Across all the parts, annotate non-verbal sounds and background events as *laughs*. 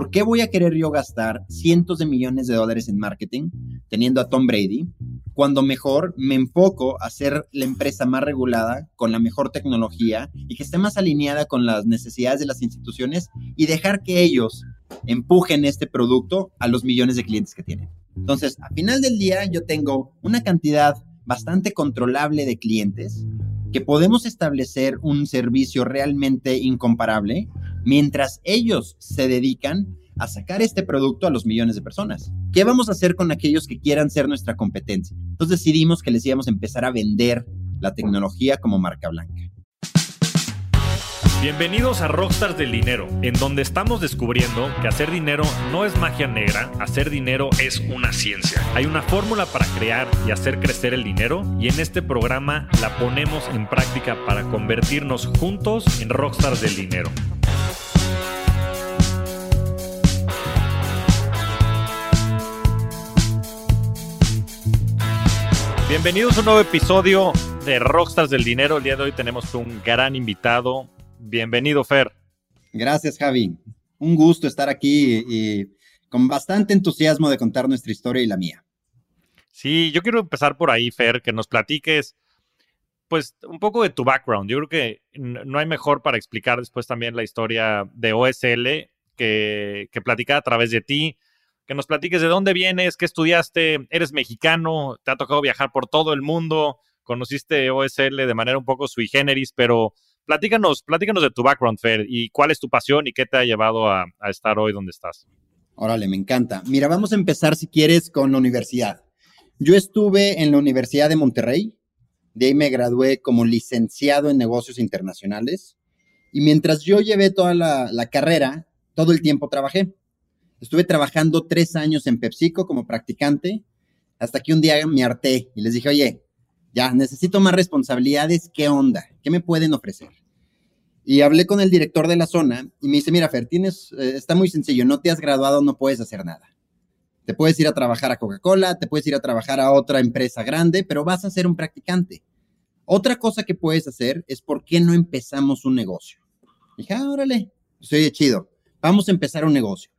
¿por qué voy a querer yo gastar cientos de millones de dólares en marketing teniendo a Tom Brady cuando mejor me enfoco a ser la empresa más regulada, con la mejor tecnología y que esté más alineada con las necesidades de las instituciones y dejar que ellos empujen este producto a los millones de clientes que tienen? Entonces, a final del día, yo tengo una cantidad bastante controlable de clientes que podemos establecer un servicio realmente incomparable mientras ellos se dedican a sacar este producto a los millones de personas. ¿Qué vamos a hacer con aquellos que quieran ser nuestra competencia? Entonces decidimos que les íbamos a empezar a vender la tecnología como marca blanca. Bienvenidos a Rockstars del Dinero, en donde estamos descubriendo que hacer dinero no es magia negra, hacer dinero es una ciencia. Hay una fórmula para crear y hacer crecer el dinero y en este programa la ponemos en práctica para convertirnos juntos en Rockstars del Dinero. Bienvenidos a un nuevo episodio de Rockstars del Dinero. El día de hoy tenemos un gran invitado, Bienvenido, Fer. Gracias, Javi. Un gusto estar aquí y con bastante entusiasmo de contar nuestra historia y la mía. Sí, yo quiero empezar por ahí, Fer, que nos platiques, pues, un poco de tu background. Yo creo que no hay mejor para explicar después también la historia de OSL que, que platicar a través de ti, que nos platiques de dónde vienes, qué estudiaste, eres mexicano, te ha tocado viajar por todo el mundo, conociste OSL de manera un poco sui generis, pero Platícanos, platícanos de tu background, Fer, y cuál es tu pasión y qué te ha llevado a, estar hoy donde estás. Órale, me encanta. Mira, vamos a empezar, si quieres, con la universidad. Yo estuve en la Universidad de Monterrey, de ahí me gradué como licenciado en negocios internacionales, y mientras yo llevé toda la, la carrera, todo el tiempo trabajé. Estuve trabajando tres años en PepsiCo como practicante, hasta que un día me harté y les dije, oye, ya, necesito más responsabilidades, ¿qué onda? ¿Qué me pueden ofrecer? Y hablé con el director de la zona y me dice, mira, Fer, tienes, eh, está muy sencillo, no te has graduado, no puedes hacer nada. Te puedes ir a trabajar a Coca-Cola, te puedes ir a trabajar a otra empresa grande, pero vas a ser un practicante. Otra cosa que puedes hacer es, ¿por qué no empezamos un negocio? dije, ah, órale, soy chido, vamos a empezar un negocio.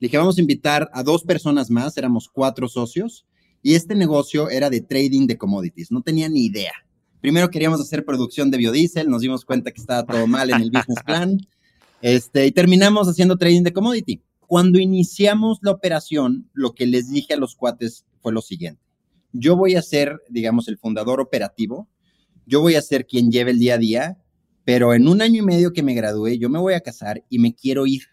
Le dije, vamos a invitar a dos personas más, éramos cuatro socios, y este negocio era de trading de commodities. No tenía ni idea. Primero queríamos hacer producción de biodiesel, nos dimos cuenta que estaba todo mal en el business plan, este, y terminamos haciendo trading de commodity. Cuando iniciamos la operación, lo que les dije a los cuates fue lo siguiente. Yo voy a ser, digamos, el fundador operativo, yo voy a ser quien lleve el día a día, pero en un año y medio que me gradué, yo me voy a casar y me quiero ir.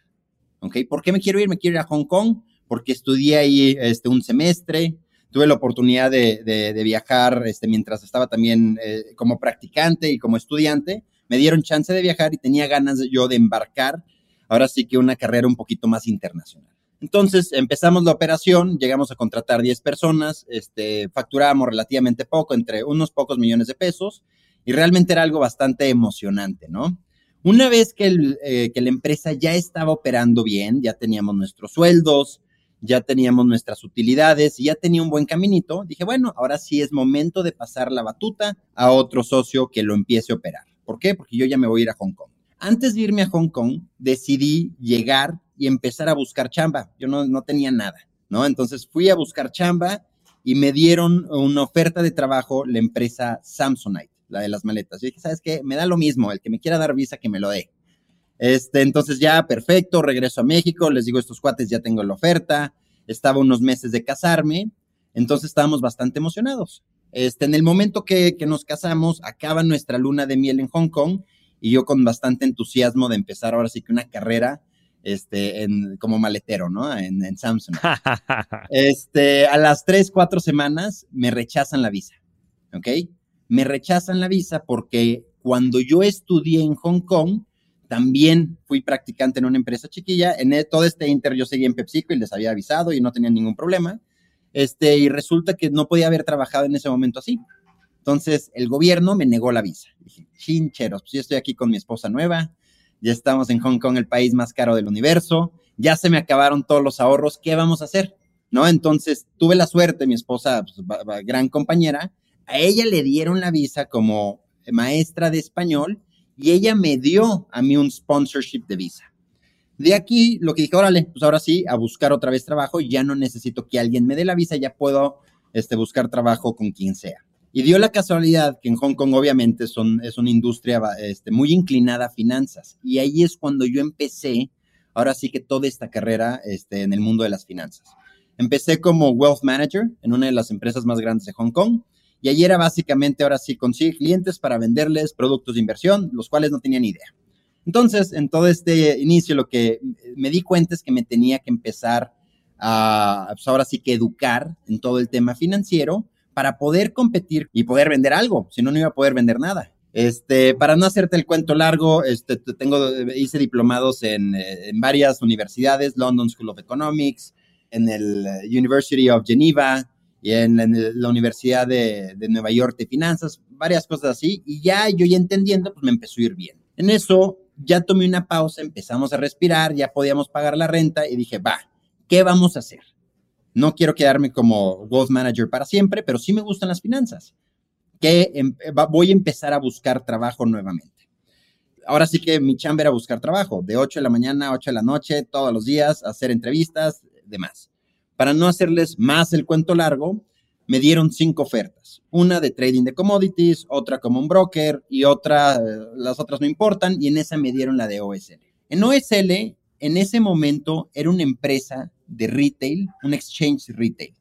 ¿Ok? ¿Por qué me quiero ir? Me quiero ir a Hong Kong porque estudié ahí este, un semestre, tuve la oportunidad de, viajar este, mientras estaba también eh, como practicante y como estudiante. Me dieron chance de viajar y tenía ganas yo de embarcar, ahora sí que una carrera un poquito más internacional. Entonces empezamos la operación, llegamos a contratar 10 personas, este, facturábamos relativamente poco, entre unos pocos millones de pesos, y realmente era algo bastante emocionante, ¿no? Una vez que, eh, que la empresa ya estaba operando bien, ya teníamos nuestros sueldos, ya teníamos nuestras utilidades y ya tenía un buen caminito, dije, bueno, ahora sí es momento de pasar la batuta a otro socio que lo empiece a operar. ¿Por qué? Porque yo ya me voy a ir a Hong Kong. Antes de irme a Hong Kong, decidí llegar y empezar a buscar chamba. Yo no, no tenía nada, ¿no? Entonces fui a buscar chamba y me dieron una oferta de trabajo la empresa Samsonite, la de las maletas. Yo dije, ¿sabes qué? Me da lo mismo, el que me quiera dar visa, que me lo dé. Este, entonces ya, perfecto, regreso a México, les digo, estos cuates ya tengo la oferta, estaba unos meses de casarme, entonces estábamos bastante emocionados. Este, en el momento que, que nos casamos, acaba nuestra luna de miel en Hong Kong y yo con bastante entusiasmo de empezar ahora sí que una carrera este, en, como maletero, ¿no? En, en Samsung. *laughs* este, a las tres, cuatro semanas me rechazan la visa, ¿ok? Me rechazan la visa porque cuando yo estudié en Hong Kong, también fui practicante en una empresa chiquilla. En e, todo este inter yo seguía en PepsiCo y les había avisado y no tenía ningún problema. Este, y resulta que no podía haber trabajado en ese momento así. Entonces, el gobierno me negó la visa. Dije, chincheros, pues yo estoy aquí con mi esposa nueva, ya estamos en Hong Kong, el país más caro del universo, ya se me acabaron todos los ahorros, ¿qué vamos a hacer? ¿No? Entonces, tuve la suerte, mi esposa, pues, gran compañera, a ella le dieron la visa como maestra de español y ella me dio a mí un sponsorship de visa. De aquí, lo que dije, órale, pues ahora sí, a buscar otra vez trabajo, ya no necesito que alguien me dé la visa, ya puedo este, buscar trabajo con quien sea. Y dio la casualidad que en Hong Kong obviamente es una industria este, muy inclinada a finanzas. Y ahí es cuando yo empecé, ahora sí que toda esta carrera este, en el mundo de las finanzas. Empecé como Wealth Manager en una de las empresas más grandes de Hong Kong. Y allí era básicamente, ahora sí, conseguir clientes para venderles productos de inversión, los cuales no tenían idea. Entonces, en todo este inicio, lo que me di cuenta es que me tenía que empezar a, pues ahora sí que educar en todo el tema financiero para poder competir y poder vender algo, si no, no iba a poder vender nada. Este, para no hacerte el cuento largo, este, tengo, hice diplomados en, en varias universidades, London School of Economics, en el University of Geneva y en, la Universidad de, Nueva York de Finanzas, varias cosas así, y ya yo ya entendiendo, pues me empezó a ir bien. En eso ya tomé una pausa, empezamos a respirar, ya podíamos pagar la renta y dije, va, ¿qué vamos a hacer? No quiero quedarme como Wealth Manager para siempre, pero sí me gustan las finanzas. Que em, voy a empezar a buscar trabajo nuevamente. Ahora sí que mi chamba era buscar trabajo, de 8 de la mañana a 8 de la noche, todos los días, hacer entrevistas, demás. Para no hacerles más el cuento largo, me dieron cinco ofertas. Una de trading de commodities, otra como un broker y otra, eh, las otras no importan, y en esa me dieron la de OSL. En OSL, en ese momento, era una empresa de retail, un exchange retail,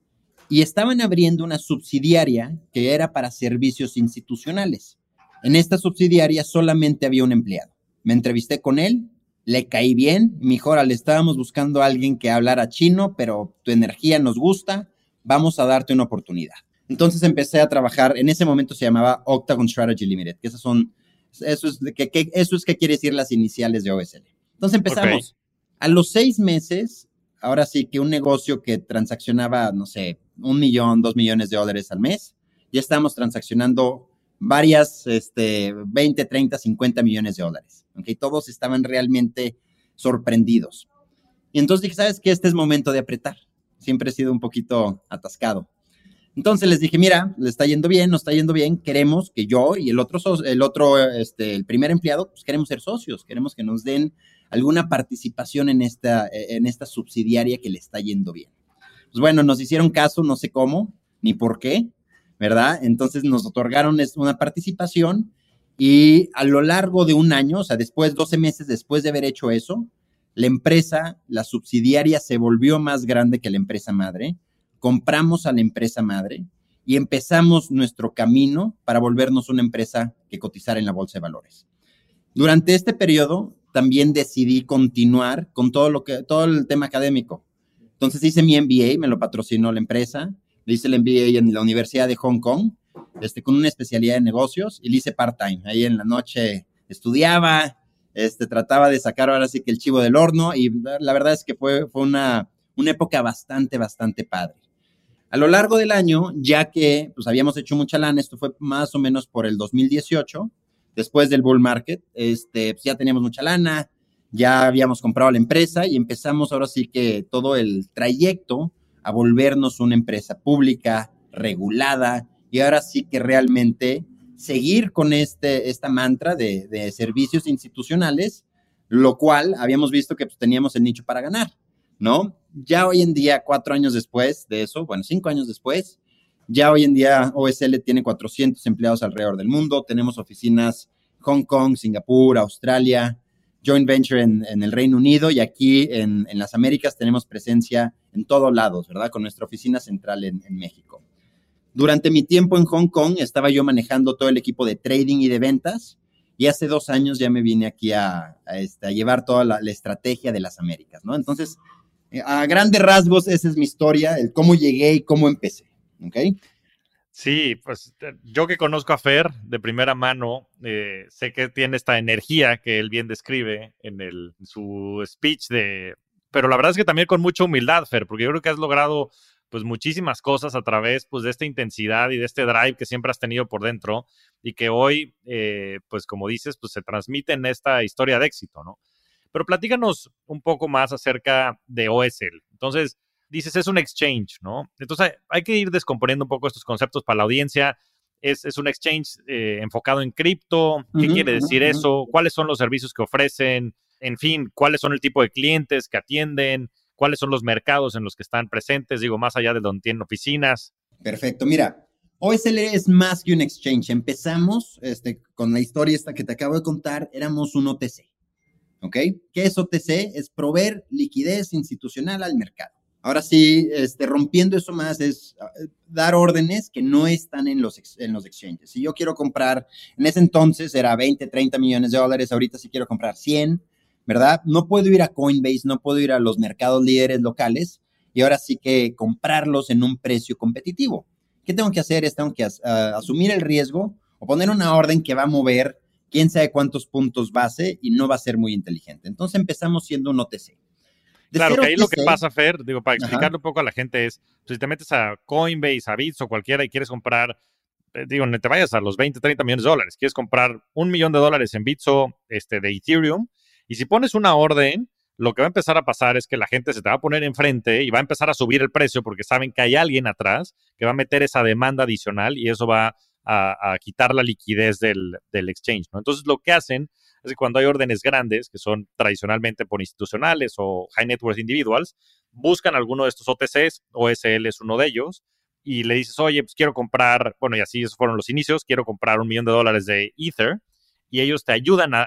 y estaban abriendo una subsidiaria que era para servicios institucionales. En esta subsidiaria solamente había un empleado. Me entrevisté con él, le caí bien, mejor le estábamos buscando a alguien que hablara chino, pero tu energía nos gusta, vamos a darte una oportunidad. Entonces empecé a trabajar, en ese momento se llamaba Octagon Strategy Limited, que esas son, eso es, que, eso es que quiere decir las iniciales de OSL. Entonces empezamos. A los seis meses, ahora sí que un negocio que transaccionaba, no sé, un millón, dos millones de dólares al mes, ya estamos transaccionando varias, este, 20, 30, 50 millones de dólares. ¿ok? Todos estaban realmente sorprendidos. Y entonces dije, ¿sabes qué? Este es momento de apretar siempre he sido un poquito atascado. Entonces les dije, mira, le está yendo bien, nos está yendo bien, queremos que yo y el otro, el otro, este, el primer empleado, pues queremos ser socios, queremos que nos den alguna participación en esta, en esta subsidiaria que le está yendo bien. Pues bueno, nos hicieron caso, no sé cómo, ni por qué, ¿verdad? Entonces nos otorgaron una participación y a lo largo de un año, o sea, después, 12 meses después de haber hecho eso, la empresa, la subsidiaria se volvió más grande que la empresa madre, compramos a la empresa madre y empezamos nuestro camino para volvernos una empresa que cotizara en la bolsa de valores. Durante este periodo también decidí continuar con todo lo que todo el tema académico. Entonces hice mi MBA, me lo patrocinó la empresa, le hice el MBA en la Universidad de Hong Kong, este, con una especialidad en negocios y le hice part-time. Ahí en la noche estudiaba, este, trataba de sacar ahora sí que el chivo del horno y la verdad es que fue, fue una, una época bastante, bastante padre. A lo largo del año, ya que pues habíamos hecho mucha lana, esto fue más o menos por el 2018, después del bull market, este, pues ya teníamos mucha lana, ya habíamos comprado la empresa y empezamos ahora sí que todo el trayecto a volvernos una empresa pública, regulada y ahora sí que realmente seguir con este, esta mantra de, servicios institucionales, lo cual habíamos visto que pues, teníamos el nicho para ganar, ¿no? Ya hoy en día, cuatro años después de eso, bueno, cinco años después, ya hoy en día OSL tiene 400 empleados alrededor del mundo, tenemos oficinas Hong Kong, Singapur, Australia, joint venture en, el Reino Unido y aquí en, las Américas tenemos presencia en todos lados, ¿verdad? Con nuestra oficina central en México. Durante mi tiempo en Hong Kong estaba yo manejando todo el equipo de trading y de ventas y hace dos años ya me vine aquí a, este, llevar toda la, estrategia de las Américas, ¿no? Entonces, eh, a grandes rasgos, esa es mi historia, el cómo llegué y cómo empecé, ¿ok? Sí, pues eh, yo que conozco a Fer de primera mano, eh, sé que tiene esta energía que él bien describe en, el, en su speech de... Pero la verdad es que también con mucha humildad, Fer, porque yo creo que has logrado pues muchísimas cosas a través pues de esta intensidad y de este drive que siempre has tenido por dentro y que hoy, eh, pues como dices, pues se transmite en esta historia de éxito, ¿no? Pero platícanos un poco más acerca de OSL. Entonces, dices, es un exchange, ¿no? Entonces, hay que ir descomponiendo un poco estos conceptos para la audiencia. Es, un exchange eh, enfocado en cripto. ¿Qué quiere decir eso? ¿Cuáles son los servicios que ofrecen? En fin, cuáles son el tipo de clientes que atienden, cuáles son los mercados en los que están presentes, digo, más allá de donde tienen oficinas. Perfecto, mira, OSL es más que un exchange. Empezamos este, con la historia esta que te acabo de contar, éramos un OTC. ¿Ok? ¿Qué es OTC? Es proveer liquidez institucional al mercado. Ahora sí, este, rompiendo eso más es ah, dar órdenes que no están en los, en los exchanges. Si yo quiero comprar, en ese entonces era 20, 30 millones de dólares, ahorita si quiero comprar 100, ¿verdad? No puedo ir a Coinbase, no puedo ir a los mercados líderes locales y ahora sí que comprarlos en un precio competitivo. ¿Qué tengo que hacer? Es tengo que ah, asumir el riesgo o poner una orden que va a mover quién sabe cuántos puntos base y no va a ser muy inteligente. Entonces empezamos siendo un OTC claro, que ahí lo que pasa, Fer, digo, para explicarle un poco a la gente es, pues, si te metes a Coinbase, a Bits o cualquiera y quieres comprar, eh, digo, no te vayas a los 20, 30 millones de dólares, quieres comprar un millón de dólares en Bitso este, de Ethereum, y si pones una orden, lo que va a empezar a pasar es que la gente se te va a poner enfrente y va a empezar a subir el precio porque saben que hay alguien atrás que va a meter esa demanda adicional y eso va a, quitar la liquidez del, exchange. Entonces lo que hacen es que cuando hay órdenes grandes, que son tradicionalmente por institucionales o high net worth individuals, buscan alguno de estos OTCs, OSL es uno de ellos, y le dices, oye, pues quiero comprar, bueno, y así esos fueron los inicios, quiero comprar un millón de dólares de Ether, y ellos te ayudan a,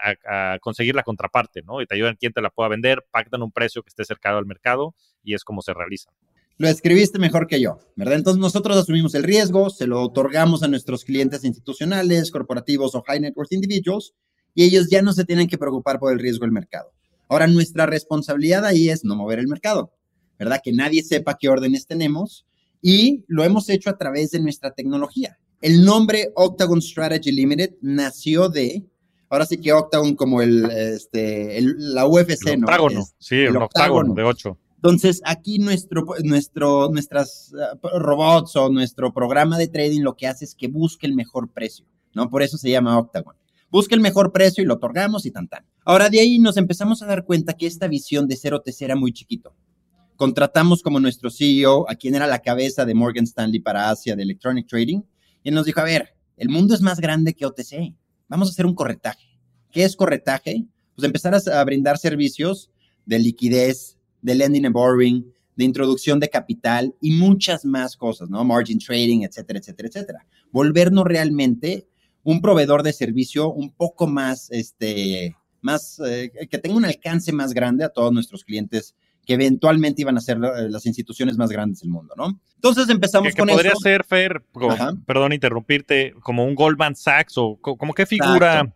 conseguir la contraparte, ¿no? Y te ayudan quién te la pueda vender, pactan un precio que esté cercano al mercado, y es como se realizan. Lo escribiste mejor que yo, ¿verdad? Entonces nosotros asumimos el riesgo, se lo otorgamos a nuestros clientes institucionales, corporativos o high net worth individuals, y ellos ya no se tienen que preocupar por el riesgo del mercado. Ahora, nuestra responsabilidad ahí es no mover el mercado, ¿verdad? Que nadie sepa qué órdenes tenemos y lo hemos hecho a través de nuestra tecnología. El nombre Octagon Strategy Limited nació de, ahora sí que Octagon como el, este, la UFC, el octágono, sí, el, octágono, de ocho. Entonces, aquí nuestro, nuestro, nuestras uh, robots o nuestro programa de trading lo que hace es que busque el mejor precio, ¿no? Por eso se llama Octagon busca el mejor precio y lo otorgamos y tan tan. Ahora de ahí nos empezamos a dar cuenta que esta visión de ser OTC era muy chiquito. Contratamos como nuestro CEO a quien era la cabeza de Morgan Stanley para Asia de Electronic Trading y él nos dijo, a ver, el mundo es más grande que OTC. Vamos a hacer un corretaje. ¿Qué es corretaje? Pues empezar a, brindar servicios de liquidez, de lending and borrowing, de introducción de capital y muchas más cosas, ¿no? Margin trading, etcétera, etcétera, etcétera. Volvernos realmente un proveedor de servicio un poco más, este, más, eh, que tenga un alcance más grande a todos nuestros clientes que eventualmente iban a ser eh, las instituciones más grandes del mundo, ¿no? Entonces empezamos con que podría ser, Fer, perdón interrumpirte, como un Goldman Sachs o como qué figura...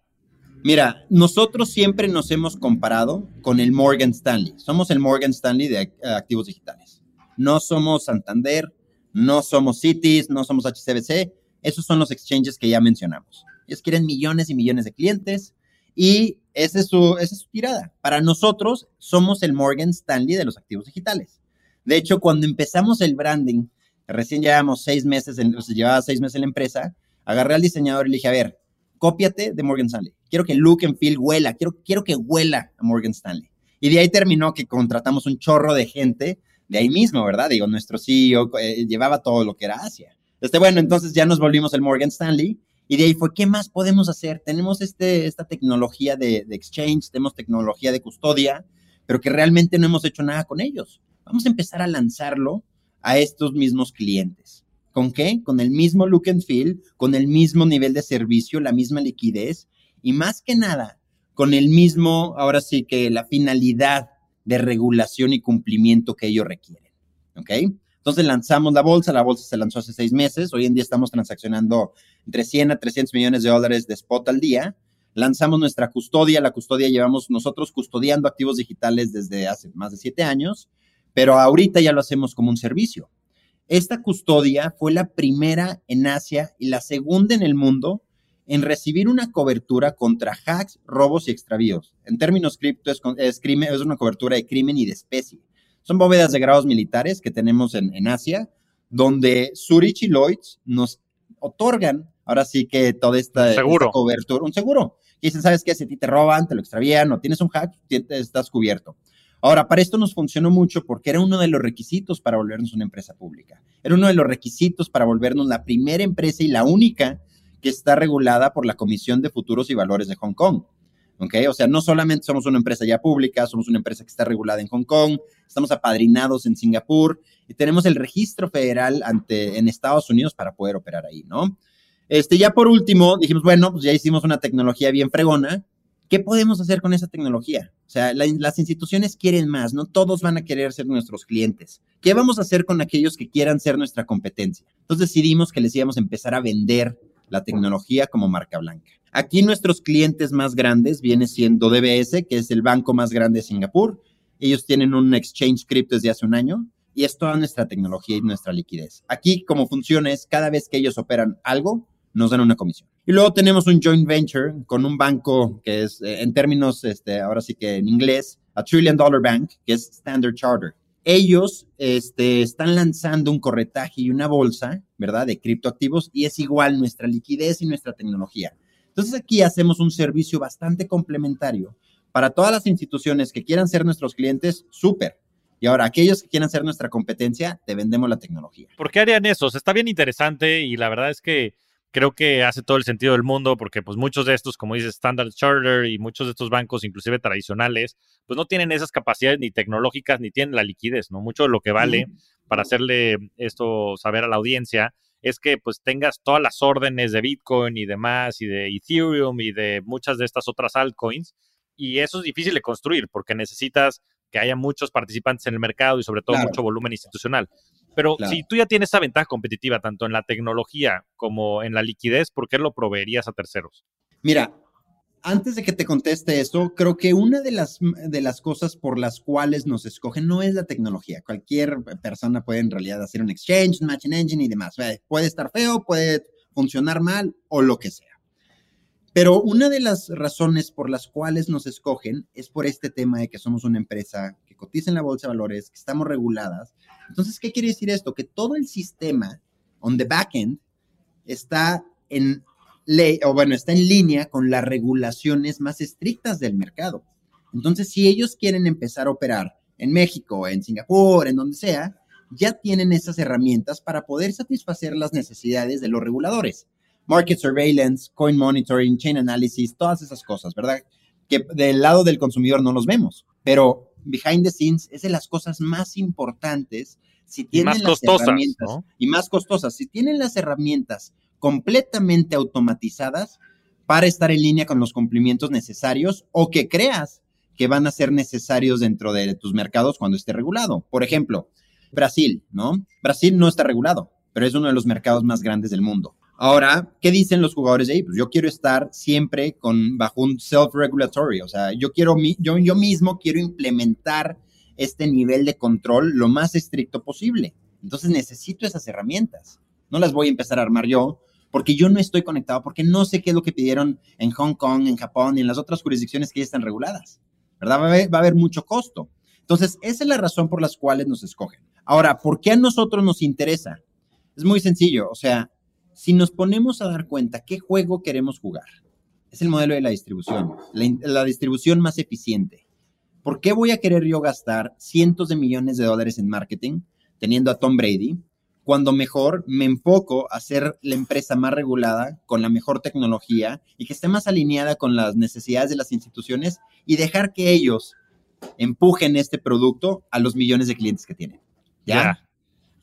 Mira, nosotros siempre nos hemos comparado con el Morgan Stanley. Somos el Morgan Stanley de activos digitales. No somos Santander, no somos Cities, no somos HCBC, esos son los exchanges que ya mencionamos. Ellos quieren millones y millones de clientes y esa es su, esa es su tirada. Para nosotros somos el Morgan Stanley de los activos digitales. De hecho, cuando empezamos el branding, recién llevamos seis meses, en, llevaba seis meses en la empresa, agarré al diseñador y le dije, a ver, cópiate de Morgan Stanley. Quiero que look and feel huela, quiero, quiero que huela a Morgan Stanley. Y de ahí terminó que contratamos un chorro de gente de ahí mismo, ¿verdad? Digo, nuestro CEO eh, llevaba todo lo que era Asia. Este, bueno, entonces ya nos volvimos el Morgan Stanley y de ahí fue, ¿qué más podemos hacer? Tenemos este, esta tecnología de, exchange, tenemos tecnología de custodia, pero que realmente no hemos hecho nada con ellos. Vamos a empezar a lanzarlo a estos mismos clientes. ¿Con qué? Con el mismo look and feel, con el mismo nivel de servicio, la misma liquidez y más que nada, con el mismo, ahora sí que la finalidad de regulación y cumplimiento que ellos requieren. ¿Ok? Entonces lanzamos la bolsa, la bolsa se lanzó hace seis meses, hoy en día estamos transaccionando entre 100 a 300 millones de dólares de spot al día. Lanzamos nuestra custodia, la custodia llevamos nosotros custodiando activos digitales desde hace más de siete años, pero ahorita ya lo hacemos como un servicio. Esta custodia fue la primera en Asia y la segunda en el mundo en recibir una cobertura contra hacks, robos y extravíos. En términos cripto es, es, una cobertura de crimen y de especie. Son bóvedas de grados militares que tenemos en, Asia, donde Zurich y Lloyds nos otorgan ahora sí que toda esta, cobertura, un seguro. Y dicen, ¿sabes qué? Si a ti te roban, te lo extravían o tienes un hack, estás cubierto. Ahora, para esto nos funcionó mucho porque era uno de los requisitos para volvernos una empresa pública. Era uno de los requisitos para volvernos la primera empresa y la única que está regulada por la Comisión de Futuros y Valores de Hong Kong. O sea, no solamente somos una empresa ya pública, somos una empresa que está regulada en Hong Kong, estamos apadrinados en Singapur y tenemos el registro federal en Estados Unidos para poder operar ahí, ¿no? Este, ya por último, dijimos, bueno, pues ya hicimos una tecnología bien fregona, ¿qué podemos hacer con esa tecnología? O sea, las instituciones quieren más, no todos van a querer ser nuestros clientes. ¿Qué vamos a hacer con aquellos que quieran ser nuestra competencia? Entonces decidimos que les íbamos a empezar a vender la tecnología como marca blanca. Aquí nuestros clientes más grandes viene siendo DBS, que es el banco más grande de Singapur. Ellos tienen un exchange crypto desde hace un año y es toda nuestra tecnología y nuestra liquidez. Aquí como funciona es cada vez que ellos operan algo, nos dan una comisión. Y luego tenemos un joint venture con un banco que es, eh, en términos, este, ahora sí que en inglés, a Trillion Dollar Bank, que es Standard Charter. Ellos este, están lanzando un corretaje y una bolsa, ¿verdad?, de criptoactivos y es igual nuestra liquidez y nuestra tecnología. Entonces aquí hacemos un servicio bastante complementario para todas las instituciones que quieran ser nuestros clientes, súper. Y ahora, aquellos que quieran ser nuestra competencia, te vendemos la tecnología. ¿Por qué harían eso? está bien interesante y la verdad es que creo que hace todo el sentido del mundo porque pues muchos de estos, como dices, Standard Charter y muchos de estos bancos, inclusive tradicionales, pues no tienen esas capacidades ni tecnológicas ni tienen la liquidez, ¿no? Mucho de lo que vale para hacerle esto saber a la audiencia es que pues tengas todas las órdenes de Bitcoin y demás y de Ethereum y de muchas de estas otras altcoins y eso es difícil de construir porque necesitas que haya muchos participantes en el mercado y sobre todo mucho volumen institucional. Pero si tú ya tienes esa ventaja competitiva, tanto en la tecnología como en la liquidez, ¿por qué lo proveerías a terceros? Mira, antes de que te conteste esto, creo que una de las, de las cosas por las cuales nos escogen no es la tecnología. Cualquier persona puede en realidad hacer un exchange, un matching engine y demás. Puede estar feo, puede funcionar mal o lo que sea. Pero una de las razones por las cuales nos escogen es por este tema de que somos una empresa que cotiza en la bolsa de valores, que estamos reguladas. Entonces, ¿qué quiere decir esto? Que todo el sistema on the back end está en ley, o bueno, está en línea con las regulaciones más estrictas del mercado. Entonces, si ellos quieren empezar a operar en México, en Singapur, en donde sea, ya tienen esas herramientas para poder satisfacer las necesidades de los reguladores market surveillance, coin monitoring, chain analysis, todas esas cosas, ¿verdad? Que del lado del consumidor no los vemos, pero behind the scenes es de las cosas más importantes si tienen las herramientas y más costosas, si tienen las herramientas completamente automatizadas para estar en línea con los cumplimientos necesarios o que creas que van a ser necesarios dentro de tus mercados cuando esté regulado. Por ejemplo, Brasil, ¿no? Brasil no está regulado, pero es uno de los mercados más grandes del mundo. Ahora, ¿qué dicen los jugadores de ahí? Pues yo quiero estar siempre con, bajo un self-regulatory, o sea, yo quiero, yo, yo mismo quiero implementar este nivel de control lo más estricto posible. Entonces necesito esas herramientas. No las voy a empezar a armar yo porque yo no estoy conectado, porque no sé qué es lo que pidieron en Hong Kong, en Japón y en las otras jurisdicciones que ya están reguladas. ¿Verdad? Va a haber, mucho costo. Entonces, esa es la razón por las cuales nos escogen. Ahora, ¿por qué a nosotros nos interesa? Es muy sencillo, o sea, si nos ponemos a dar cuenta qué juego queremos jugar, es el modelo de la distribución, la, distribución más eficiente. ¿Por qué voy a querer yo gastar cientos de millones de dólares en marketing teniendo a Tom Brady cuando mejor me enfoco a ser la empresa más regulada, con la mejor tecnología y que esté más alineada con las necesidades de las instituciones y dejar que ellos empujen este producto a los millones de clientes que tienen? ¿Ya?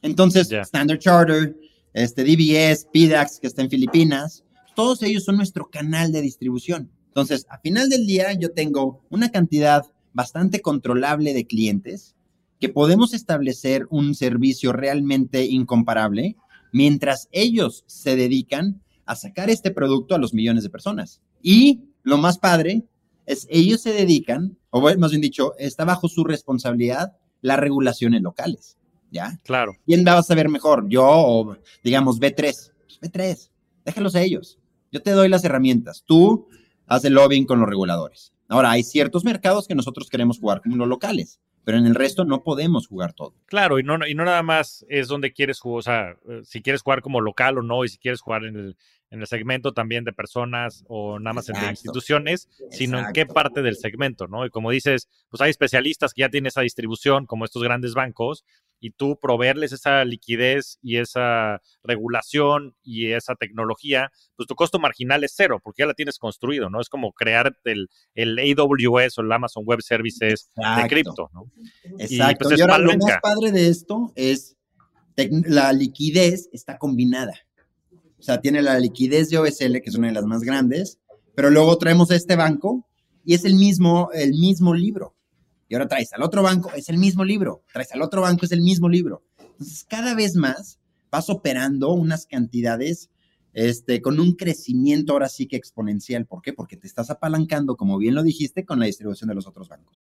Entonces, Standard Charter, este DBS, PDAX, que está en Filipinas, todos ellos son nuestro canal de distribución. Entonces, a final del día, yo tengo una cantidad bastante controlable de clientes que podemos establecer un servicio realmente incomparable mientras ellos se dedican a sacar este producto a los millones de personas. Y lo más padre es ellos se dedican, o más bien dicho, está bajo su responsabilidad las regulaciones locales. ¿ya? Claro. ¿Quién va a saber mejor? Yo o, digamos, B3. B3, déjalos a ellos. Yo te doy las herramientas. Tú haz el lobbying con los reguladores. Ahora, hay ciertos mercados que nosotros queremos jugar como los locales, pero en el resto no podemos jugar todo. Claro, y no, y no nada más es donde quieres jugar, o sea, eh, si quieres jugar como local o no, y si quieres jugar en el, en el segmento también de personas o nada más en de instituciones, sino en qué parte del segmento, ¿no? Y como dices, pues hay especialistas que ya tienen esa distribución, como estos grandes bancos, y tú proveerles esa liquidez y esa regulación y esa tecnología, pues tu costo marginal es cero porque ya la tienes construido, ¿no? Es como crear el, el AWS o el Amazon Web Services de cripto, ¿no? Exacto. Y, pues, ahora lo más padre de esto es la liquidez está combinada. O sea, tiene la liquidez de OSL, que es una de las más grandes, pero luego traemos a este banco y es el mismo, el mismo libro. Y ahora traes al otro banco, es el mismo libro. Traes al otro banco, es el mismo libro. Entonces, cada vez más vas operando unas cantidades este, con un crecimiento ahora sí que exponencial. ¿Por qué? Porque te estás apalancando, como bien lo dijiste, con la distribución de los otros bancos.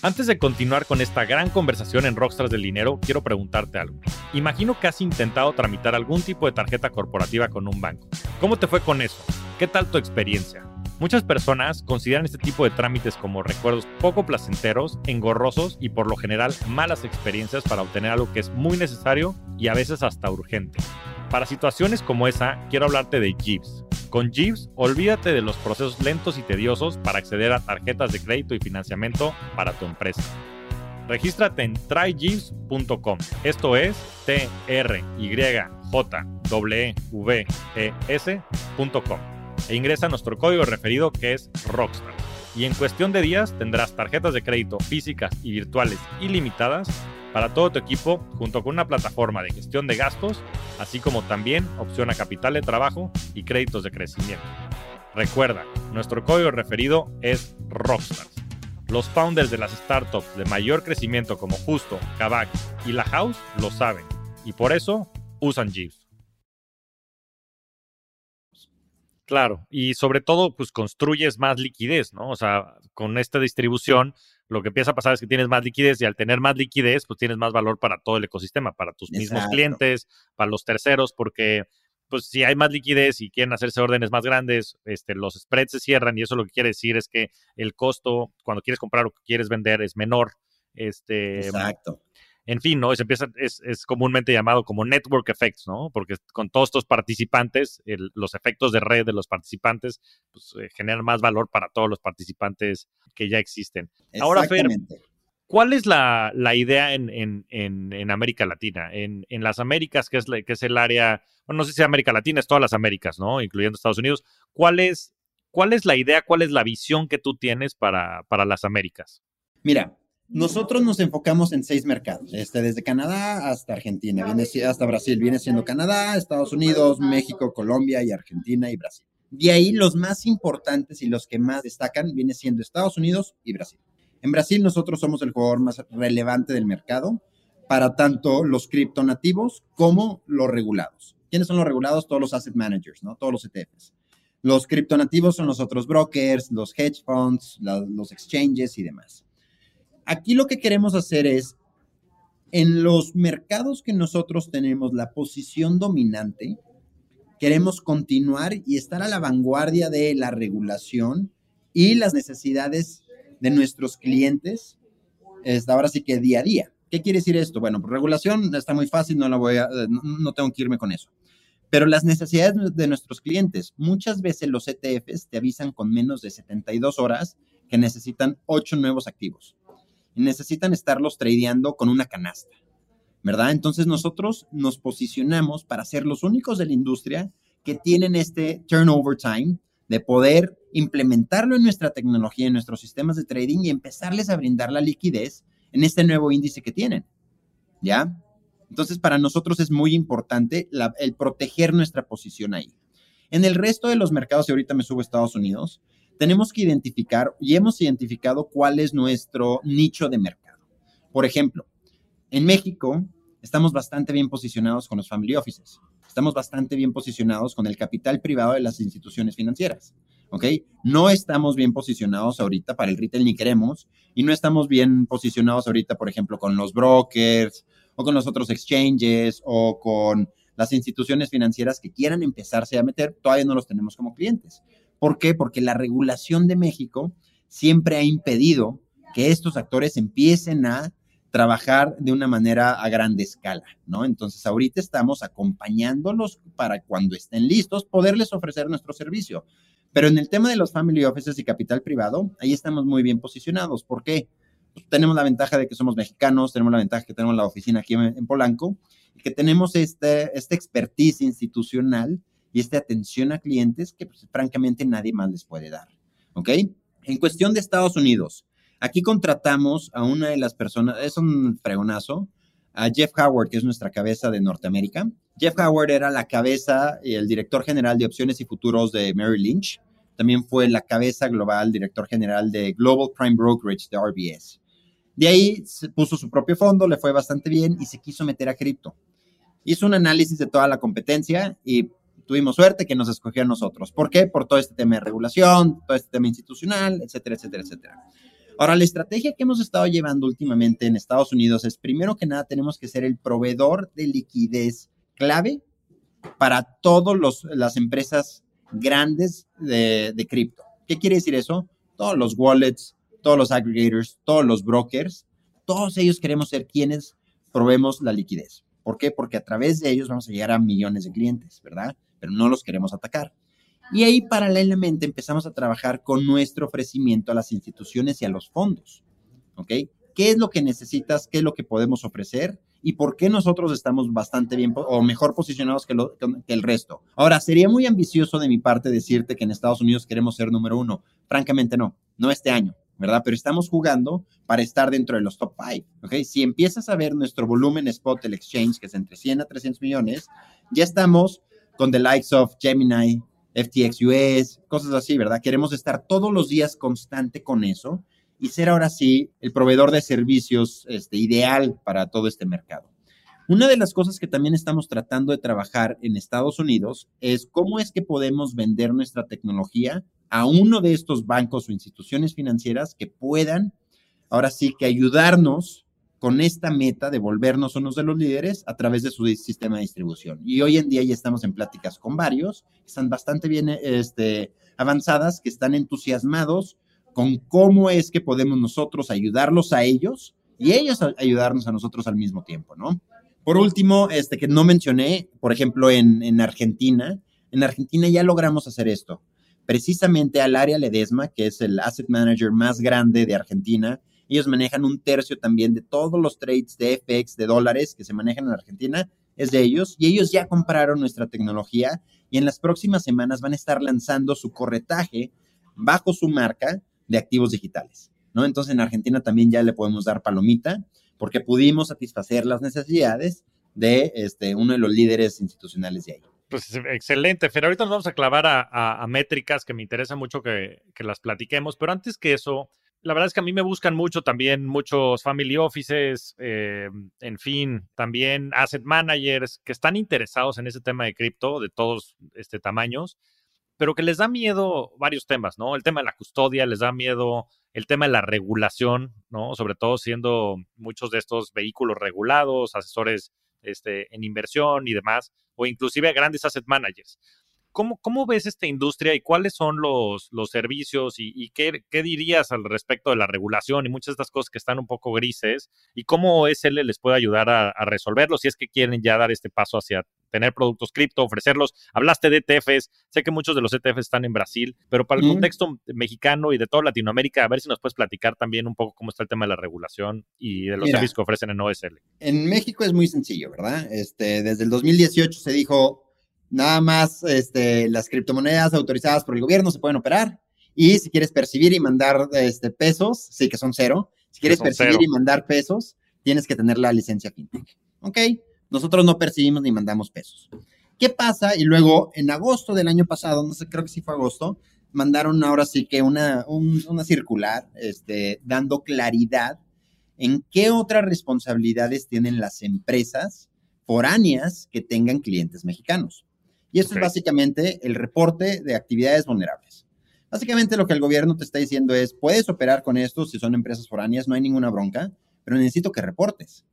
Antes de continuar con esta gran conversación en Rockstars del Dinero, quiero preguntarte algo. Imagino que has intentado tramitar algún tipo de tarjeta corporativa con un banco. ¿Cómo te fue con eso? ¿Qué tal tu experiencia? Muchas personas consideran este tipo de trámites como recuerdos poco placenteros, engorrosos y por lo general malas experiencias para obtener algo que es muy necesario y a veces hasta urgente. Para situaciones como esa, quiero hablarte de Jeeves. Con Jeeves, olvídate de los procesos lentos y tediosos para acceder a tarjetas de crédito y financiamiento para tu empresa. Regístrate en tryjeeves.com. Esto es T R Y J W V E S.com e ingresa nuestro código referido que es Rockstar. Y en cuestión de días tendrás tarjetas de crédito físicas y virtuales ilimitadas para todo tu equipo junto con una plataforma de gestión de gastos, así como también opción a capital de trabajo y créditos de crecimiento. Recuerda, nuestro código referido es Rockstars. Los founders de las startups de mayor crecimiento como Justo, Kavak y La House lo saben y por eso usan Jeeves. Claro, y sobre todo, pues construyes más liquidez, ¿no? O sea, con esta distribución, lo que empieza a pasar es que tienes más liquidez y al tener más liquidez, pues tienes más valor para todo el ecosistema, para tus mismos clientes, para los terceros, porque pues si hay más liquidez y quieren hacerse órdenes más grandes, este, los spreads se cierran y eso lo que quiere decir es que el costo cuando quieres comprar o quieres vender es menor. Este, Exacto en fin, ¿no? Es, empieza, es, es, comúnmente llamado como network effects, ¿no? Porque con todos estos participantes, los efectos de red de los participantes, pues, eh, generan más valor para todos los participantes que ya existen. Ahora, Fer, ¿cuál es la, la idea en, en, en, América Latina? En, las Américas, que es, que es el área, bueno, no sé si América Latina, es todas las Américas, ¿no? Incluyendo Estados Unidos. ¿Cuál es, cuál es la idea, cuál es la visión que tú tienes para, para las Américas? Mira, nosotros nos enfocamos en seis mercados, este, desde Canadá hasta Argentina, viene, hasta Brasil, viene siendo Canadá, Estados Unidos, México, Colombia y Argentina y Brasil. De ahí los más importantes y los que más destacan viene siendo Estados Unidos y Brasil. En Brasil nosotros somos el jugador más relevante del mercado para tanto los criptonativos como los regulados. ¿Quiénes son los regulados? Todos los asset managers, ¿no? Todos los ETFs. Los criptonativos son los otros brokers, los hedge funds, los exchanges y demás. Aquí lo que queremos hacer es, en los mercados que nosotros tenemos la posición dominante, queremos continuar y estar a la vanguardia de la regulación y las necesidades de nuestros clientes, ahora sí que día a día. ¿Qué quiere decir esto? Bueno, por regulación está muy fácil, no, la voy a, no tengo que irme con eso. Pero las necesidades de nuestros clientes, muchas veces los ETFs te avisan con menos de 72 horas que necesitan 8 nuevos activos necesitan estarlos tradeando con una canasta, ¿verdad? Entonces nosotros nos posicionamos para ser los únicos de la industria que tienen este turnover time de poder implementarlo en nuestra tecnología, en nuestros sistemas de trading y empezarles a brindar la liquidez en este nuevo índice que tienen, ¿ya? Entonces, para nosotros es muy importante el proteger nuestra posición ahí. En el resto de los mercados, y ahorita me subo a Estados Unidos, tenemos que identificar y hemos identificado cuál es nuestro nicho de mercado. Por ejemplo, en México estamos bastante bien posicionados con los family offices. Estamos bastante bien posicionados con el capital privado de las instituciones financieras. ¿Ok? No estamos bien posicionados ahorita para el retail ni queremos. Y no estamos bien posicionados ahorita, por ejemplo, con los brokers o con los otros exchanges o con las instituciones financieras que quieran empezarse a meter. Todavía no los tenemos como clientes. ¿Por qué? Porque la regulación de México siempre ha impedido que estos actores empiecen a trabajar de una manera a grande escala, ¿no? Entonces, ahorita estamos acompañándolos para cuando estén listos poderles ofrecer nuestro servicio. Pero en el tema de los family offices y capital privado, ahí estamos muy bien posicionados. ¿Por qué? pues, tenemos la ventaja de que somos mexicanos, tenemos la ventaja que tenemos la oficina aquí en, Polanco, y que tenemos este, esta expertise institucional y esta atención a clientes que pues, francamente nadie más les puede dar. ¿Ok? En cuestión de Estados Unidos, aquí contratamos a una de las personas, es un fregonazo, a Jeff Howard, que es nuestra cabeza de Norteamérica. Jeff Howard era la cabeza y el director general de opciones y futuros de Merrill Lynch. También fue la cabeza global, director general de Global Prime Brokerage de RBS. De ahí se puso su propio fondo, le fue bastante bien y se quiso meter a cripto. Hizo un análisis de toda la competencia y tuvimos suerte que nos escogió a nosotros. ¿Por qué? Por todo este tema de regulación, todo este tema institucional, etcétera, etcétera, etcétera. Ahora, la estrategia que hemos estado llevando últimamente en Estados Unidos es, primero que nada, tenemos que ser el proveedor de liquidez clave para todas las empresas grandes de, de cripto. ¿Qué quiere decir eso? Todos los wallets, todos los aggregators, todos los brokers, todos ellos queremos ser quienes probemos la liquidez. ¿Por qué? Porque a través de ellos vamos a llegar a millones de clientes, ¿verdad? Pero no los queremos atacar. Y ahí paralelamente empezamos a trabajar con nuestro ofrecimiento a las instituciones y a los fondos. ¿Ok? ¿Qué es lo que necesitas? ¿Qué es lo que podemos ofrecer? ¿Y por qué nosotros estamos bastante bien o mejor posicionados que, que el resto? Ahora, sería muy ambicioso de mi parte decirte que en Estados Unidos queremos ser número uno. Francamente, no. No este año. ¿verdad? Pero estamos jugando para estar dentro de los top five, ¿ok? Si empiezas a ver nuestro volumen spot del exchange, que es entre 100 a 300 millones, ya estamos con the likes of Gemini, FTX US, cosas así, ¿verdad? Queremos estar todos los días constante con eso y ser ahora sí el proveedor de servicios este, ideal para todo este mercado. Una de las cosas que también estamos tratando de trabajar en Estados Unidos es cómo es que podemos vender nuestra tecnología a uno de estos bancos o instituciones financieras que puedan ahora sí que ayudarnos con esta meta de volvernos unos de los líderes a través de su sistema de distribución. Y hoy en día ya estamos en pláticas con varios, están bastante bien este, avanzadas, que están entusiasmados con cómo es que podemos nosotros ayudarlos a ellos y ellos ayudarnos a nosotros al mismo tiempo, ¿no? Por último, este que no mencioné, por ejemplo, en, en Argentina, en Argentina ya logramos hacer esto. Precisamente al área Ledesma, que es el asset manager más grande de Argentina, ellos manejan un tercio también de todos los trades de FX, de dólares que se manejan en Argentina, es de ellos. Y ellos ya compraron nuestra tecnología y en las próximas semanas van a estar lanzando su corretaje bajo su marca de activos digitales. ¿no? Entonces en Argentina también ya le podemos dar palomita porque pudimos satisfacer las necesidades de este, uno de los líderes institucionales de ahí. Pues excelente, Fer. Ahorita nos vamos a clavar a, métricas que me interesa mucho que, que, las platiquemos, pero antes que eso, la verdad es que a mí me buscan mucho también muchos family offices, eh, en fin, también asset managers que están interesados en ese tema de cripto de todos este, tamaños, pero que les da miedo varios temas, ¿no? El tema de la custodia, les da miedo el tema de la regulación, ¿no? Sobre todo siendo muchos de estos vehículos regulados, asesores este, en inversión y demás, o inclusive grandes asset managers. ¿Cómo, ves esta industria y cuáles son los, los servicios y, qué, dirías al respecto de la regulación y muchas de estas cosas que están un poco grises y cómo SL les puede ayudar a, a resolverlos si es que quieren ya dar este paso hacia tener productos cripto, ofrecerlos? Hablaste de ETFs, sé que muchos de los ETFs están en Brasil, pero para el contexto mexicano y de toda Latinoamérica, a ver si nos puedes platicar también un poco cómo está el tema de la regulación y de los servicios que ofrecen en OSL. En México es muy sencillo, ¿verdad? Este, desde el 2018 se dijo Nada más este, las criptomonedas autorizadas por el gobierno se pueden operar. Y si quieres percibir y mandar este, pesos, sí que son cero. Si quieres percibir y mandar pesos, tienes que tener la licencia FinTech. ¿Ok? Nosotros no percibimos ni mandamos pesos. ¿Qué pasa? Y luego, en agosto del año pasado, no sé, creo que sí fue agosto, mandaron ahora sí que una, una circular este, dando claridad en qué otras responsabilidades tienen las empresas foráneas que tengan clientes mexicanos. Y esto es básicamente el reporte de actividades vulnerables. Básicamente lo que el gobierno te está diciendo es, puedes operar con esto si son empresas foráneas, no hay ninguna bronca, pero necesito que reportes.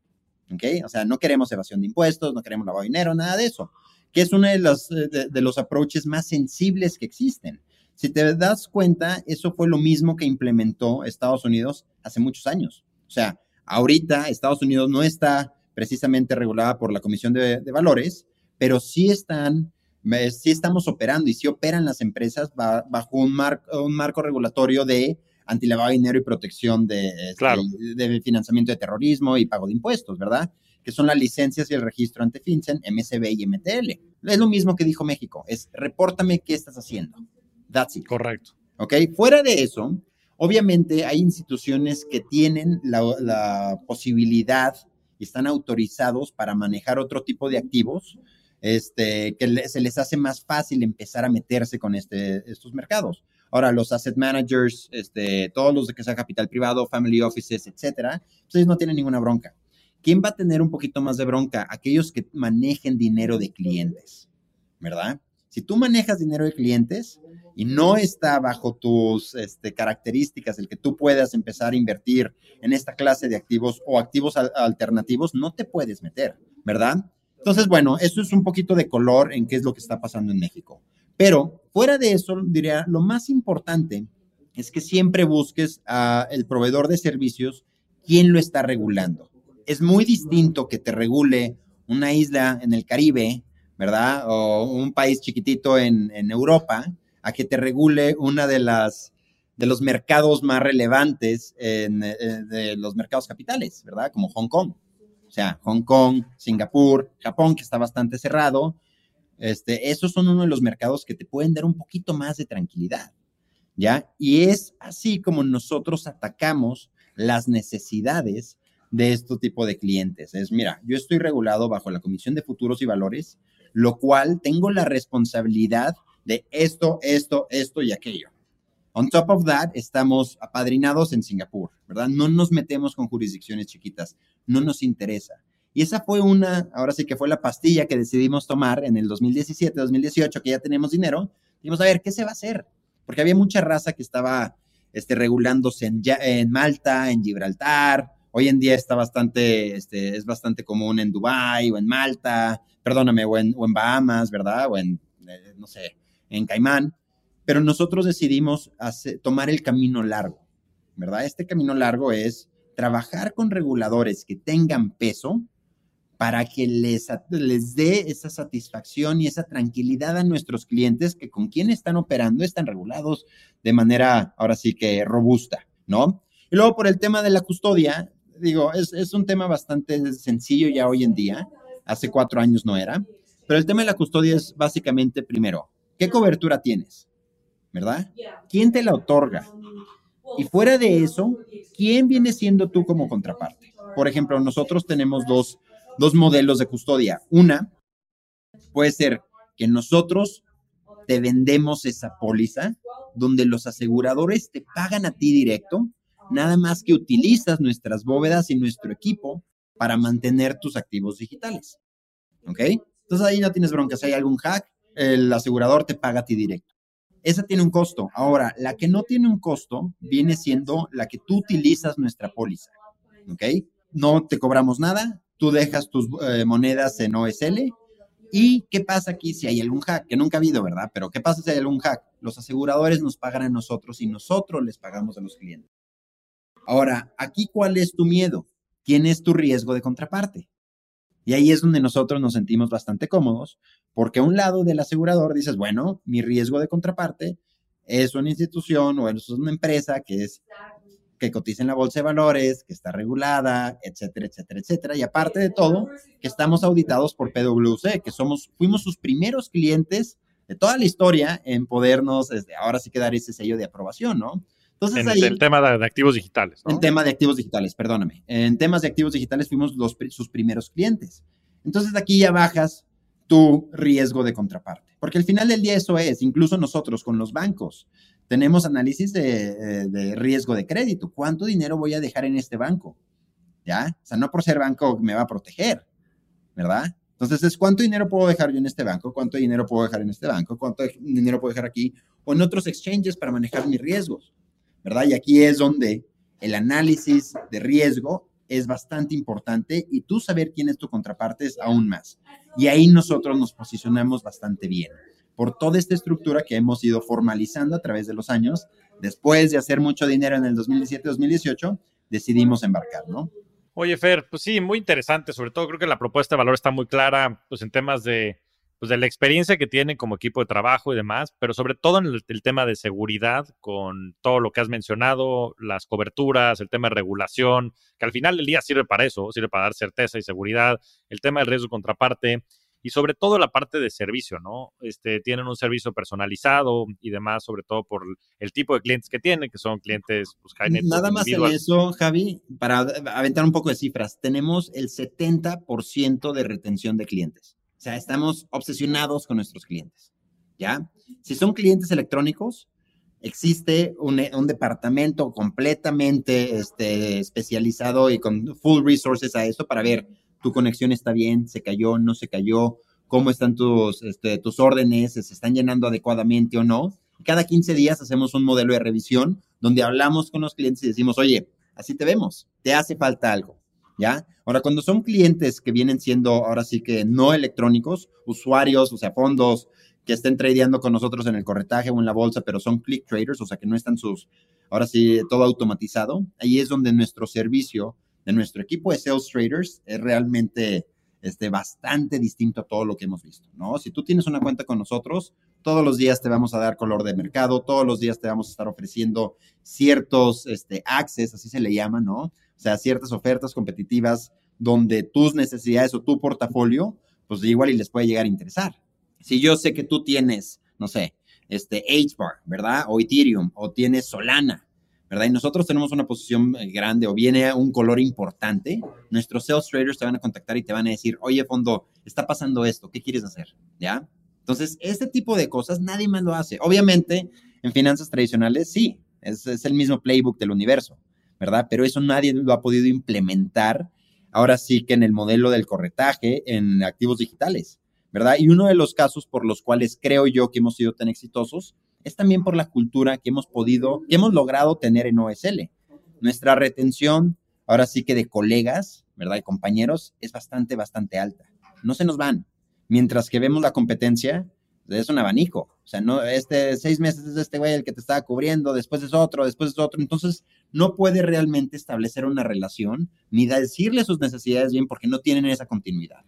¿Ok? O sea, no queremos evasión de impuestos, no queremos lavado de dinero, nada de eso. Que es uno de los, de, los approaches más sensibles que existen. Si te das cuenta, eso fue lo mismo que implementó Estados Unidos hace muchos años. O sea, ahorita Estados Unidos no está precisamente regulada por la Comisión de, de Valores, pero sí están si estamos operando y si operan las empresas bajo un, un marco regulatorio de antilavado de dinero y protección de, este, de financiamiento de terrorismo y pago de impuestos, ¿verdad? Que son las licencias y el registro ante FinCEN, MSB y MTL. Es lo mismo que dijo México, es repórtame qué estás haciendo. That's it. Correcto. ¿Ok? Fuera de eso, obviamente hay instituciones que tienen la, la posibilidad y están autorizados para manejar otro tipo de activos, este, que se les hace más fácil empezar a meterse con este, estos mercados. Ahora, los asset managers, este, todos los de que sea capital privado, family offices, etcétera, ustedes no tienen ninguna bronca. ¿Quién va a tener un poquito más de bronca? Aquellos que manejen dinero de clientes, ¿verdad? Si tú manejas dinero de clientes y no está bajo tus este, características el que tú puedas empezar a invertir en esta clase de activos o activos alternativos, no te puedes meter, ¿verdad? Entonces, bueno, eso es un poquito de color en qué es lo que está pasando en México. Pero fuera de eso, diría, lo más importante es que siempre busques a el proveedor de servicios, quién lo está regulando. Es muy distinto que te regule una isla en el Caribe, ¿verdad? O un país chiquitito en, Europa, a que te regule una de las de los mercados más relevantes eh, de los mercados capitales, ¿verdad? Como Hong Kong. O sea, Hong Kong, Singapur, Japón, que está bastante cerrado. Este, esos son uno de los mercados que te pueden dar un poquito más de tranquilidad, ¿ya? Y es así como nosotros atacamos las necesidades de este tipo de clientes. Es, mira, yo estoy regulado bajo la Comisión de Futuros y Valores, lo cual tengo la responsabilidad de esto, esto, esto y aquello. On top of that, estamos apadrinados en Singapur, ¿verdad? No nos metemos con jurisdicciones chiquitas, no nos interesa. Y esa fue una, ahora sí que fue la pastilla que decidimos tomar en el 2017, 2018, que ya tenemos dinero. Dijimos, a ver, ¿qué se va a hacer? Porque había mucha raza que estaba este, regulándose en, en Malta, en Gibraltar. Hoy en día está bastante, este, es bastante común en Dubái o en Malta, perdóname, o en, Bahamas, ¿verdad? O en, eh, no sé, en Caimán pero nosotros decidimos tomar el camino largo, ¿verdad? Este camino largo es trabajar con reguladores que tengan peso para que les, les dé esa satisfacción y esa tranquilidad a nuestros clientes que con quien están operando están regulados de manera, ahora sí que robusta, ¿no? Y luego por el tema de la custodia, digo, es, es un tema bastante sencillo ya hoy en día, hace cuatro años no era, pero el tema de la custodia es básicamente, primero, ¿qué cobertura tienes? ¿verdad? ¿Quién te la otorga? Y fuera de eso, ¿quién viene siendo tú como contraparte? Por ejemplo, nosotros tenemos dos, dos modelos de custodia. Una puede ser que nosotros te vendemos esa póliza donde los aseguradores te pagan a ti directo, nada más que utilizas nuestras bóvedas y nuestro equipo para mantener tus activos digitales. ¿Ok? Entonces ahí no tienes bronca. Si hay algún hack, el asegurador te paga a ti directo esa tiene un costo. Ahora, la que no tiene un costo viene siendo la que tú utilizas nuestra póliza. ¿Ok? No te cobramos nada, tú dejas tus eh, monedas en OSL. ¿Y qué pasa aquí si hay algún hack? Que nunca ha habido, ¿verdad? Pero ¿qué pasa si hay algún hack? Los aseguradores nos pagan a nosotros y nosotros les pagamos a los clientes. Ahora, aquí, ¿cuál es tu miedo? ¿Quién es tu riesgo de contraparte? Y ahí es donde nosotros nos sentimos bastante cómodos, porque a un lado del asegurador dices, bueno, mi riesgo de contraparte es una institución o es una empresa que es que cotiza en la bolsa de valores, que está regulada, etcétera, etcétera, etcétera. Y aparte de todo, que estamos auditados por PwC, que somos, fuimos sus primeros clientes de toda la historia en podernos, desde ahora sí que dar ese sello de aprobación, ¿no? Entonces, en el tema de, activos digitales. En tema de activos digitales, perdóname. En temas de activos digitales fuimos los, sus primeros clientes. Entonces aquí ya bajas tu riesgo de contraparte. Porque al final del día eso es, incluso nosotros con los bancos, tenemos análisis de, eh, de, riesgo de crédito. ¿Cuánto dinero voy a dejar en este banco? ¿Ya? O sea, no por ser banco me va a proteger, ¿verdad? Entonces es cuánto dinero puedo dejar yo en este banco, cuánto dinero puedo dejar en este banco, cuánto dinero puedo dejar aquí o en otros exchanges para manejar mis riesgos. ¿Verdad? Y aquí es donde el análisis de riesgo es bastante importante y tú saber quién es tu contraparte es aún más. Y ahí nosotros nos posicionamos bastante bien por toda esta estructura que hemos ido formalizando a través de los años. Después de hacer mucho dinero en el 2017-2018, decidimos embarcar, ¿no? Oye, Fer, pues sí, muy interesante. Sobre todo creo que la propuesta de valor está muy clara, pues en temas de pues de la experiencia que tienen como equipo de trabajo y demás, pero sobre todo en el, tema de seguridad, con todo lo que has mencionado, las coberturas, el tema de regulación, que al final del día sirve para eso, sirve para dar certeza y seguridad, el tema del riesgo contraparte y sobre todo la parte de servicio, ¿no? Este, tienen un servicio personalizado y demás, sobre todo por el tipo de clientes que tienen, que son clientes, pues, Nada más en eso, Javi, para aventar un poco de cifras, tenemos el 70% de retención de clientes. O sea, estamos obsesionados con nuestros clientes, ¿ya? Si son clientes electrónicos, existe un, departamento completamente este, especializado y con full resources a eso para ver tu conexión está bien, se cayó, no se cayó, cómo están tus, este, tus órdenes, se están llenando adecuadamente o no. Cada 15 días hacemos un modelo de revisión donde hablamos con los clientes y decimos, oye, así te vemos, te hace falta algo. ¿Ya? Ahora, cuando son clientes que vienen siendo ahora sí que no electrónicos, usuarios, o sea, fondos que estén tradeando con nosotros en el corretaje o en la bolsa, pero son click traders, o sea, que no están sus, ahora sí, todo automatizado, ahí es donde nuestro servicio de nuestro equipo de sales traders es realmente este, bastante distinto a todo lo que hemos visto, ¿no? Si tú tienes una cuenta con nosotros, todos los días te vamos a dar color de mercado, todos los días te vamos a estar ofreciendo ciertos este, access, así se le llama, ¿no? O sea, ciertas ofertas competitivas donde tus necesidades o tu portafolio, pues igual y les puede llegar a interesar. Si yo sé que tú tienes, no sé, este HBAR, ¿verdad? O Ethereum, o tienes Solana, ¿verdad? Y nosotros tenemos una posición eh, grande o viene un color importante, nuestros sales traders te van a contactar y te van a decir, oye, fondo, está pasando esto, ¿qué quieres hacer? ¿Ya? Entonces, este tipo de cosas nadie más lo hace. Obviamente, en finanzas tradicionales, sí, es, el mismo playbook del universo. ¿verdad? Pero eso nadie lo ha podido implementar ahora sí que en el modelo del corretaje en activos digitales, ¿verdad? Y uno de los casos por los cuales creo yo que hemos sido tan exitosos es también por la cultura que hemos podido, que hemos logrado tener en OSL. Nuestra retención, ahora sí que de colegas, ¿verdad? Y compañeros, es bastante, bastante alta. No se nos van. Mientras que vemos la competencia, es un abanico. O sea, no, este seis meses es este güey el que te estaba cubriendo, después es otro, después es otro. Entonces, no puede realmente establecer una relación ni decirle sus necesidades bien porque no tienen esa continuidad.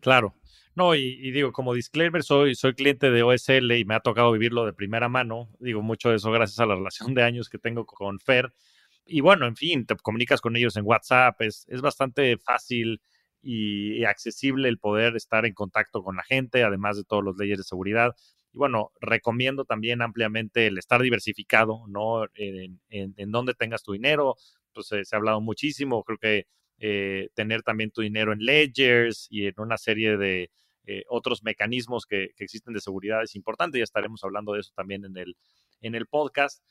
Claro. No, y, digo, como disclaimer, soy, soy cliente de OSL y me ha tocado vivirlo de primera mano. Digo, mucho de eso gracias a la relación de años que tengo con Fer. Y bueno, en fin, te comunicas con ellos en WhatsApp, es, es bastante fácil y, accesible el poder estar en contacto con la gente, además de todos los leyes de seguridad. Y bueno, recomiendo también ampliamente el estar diversificado, ¿no? En, en, donde tengas tu dinero, pues se ha hablado muchísimo, creo que eh, tener también tu dinero en ledgers y en una serie de eh, otros mecanismos que, que, existen de seguridad es importante, ya estaremos hablando de eso también en el, en el podcast.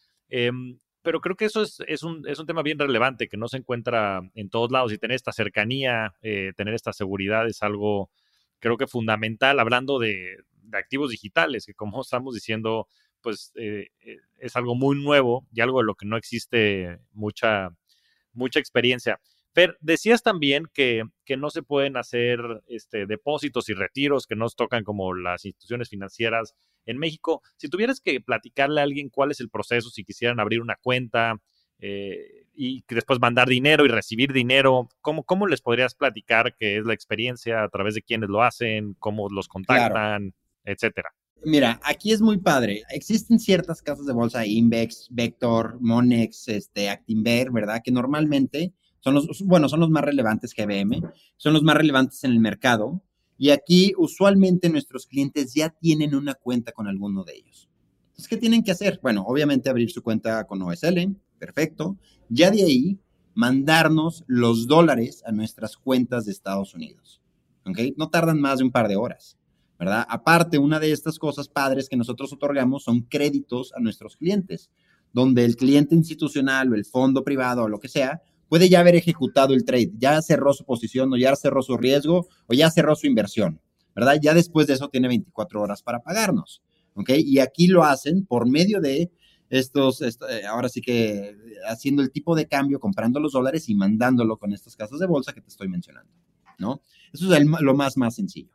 Pero creo que eso es, es, un, es, un, tema bien relevante que no se encuentra en todos lados y tener esta cercanía, eh, tener esta seguridad es algo, creo que fundamental, hablando de, activos digitales, que como *laughs* estamos diciendo, pues eh, eh, es algo muy nuevo y algo de lo que no existe mucha, mucha experiencia. Pero decías también que, que, no se pueden hacer este, depósitos y retiros que nos tocan como las instituciones financieras en México. Si tuvieras que platicarle a alguien cuál es el proceso, si quisieran abrir una cuenta eh, y después mandar dinero y recibir dinero, ¿cómo, ¿cómo les podrías platicar qué es la experiencia, a través de quiénes lo hacen, cómo los contactan, etcétera? Mira, aquí es muy padre. Existen ciertas casas de bolsa, Invex, Vector, Monex, este, Actinver, ¿verdad? Que normalmente son los, bueno, son los más relevantes IBM, son los más relevantes en el mercado. Y aquí usualmente nuestros clientes ya tienen una cuenta con alguno de ellos. Entonces, ¿qué tienen que hacer? Bueno, obviamente abrir su cuenta con OSL, perfecto. Ya de ahí, mandarnos los dólares a nuestras cuentas de Estados Unidos. ¿Ok? No tardan más de un par de horas, ¿verdad? Aparte, una de estas cosas padres que nosotros otorgamos son créditos a nuestros clientes, donde el cliente institucional o el fondo privado o lo que sea puede ya haber ejecutado el trade, ya cerró su posición o ya cerró su riesgo o ya cerró su inversión, ¿verdad? Ya después de eso tiene 24 horas para pagarnos, ¿ok? Y aquí lo hacen por medio de estos, eh, ahora sí que haciendo el tipo de cambio, comprando los dólares y mandándolo con estas casas de bolsa que te estoy mencionando, ¿no? Eso es lo más, más sencillo.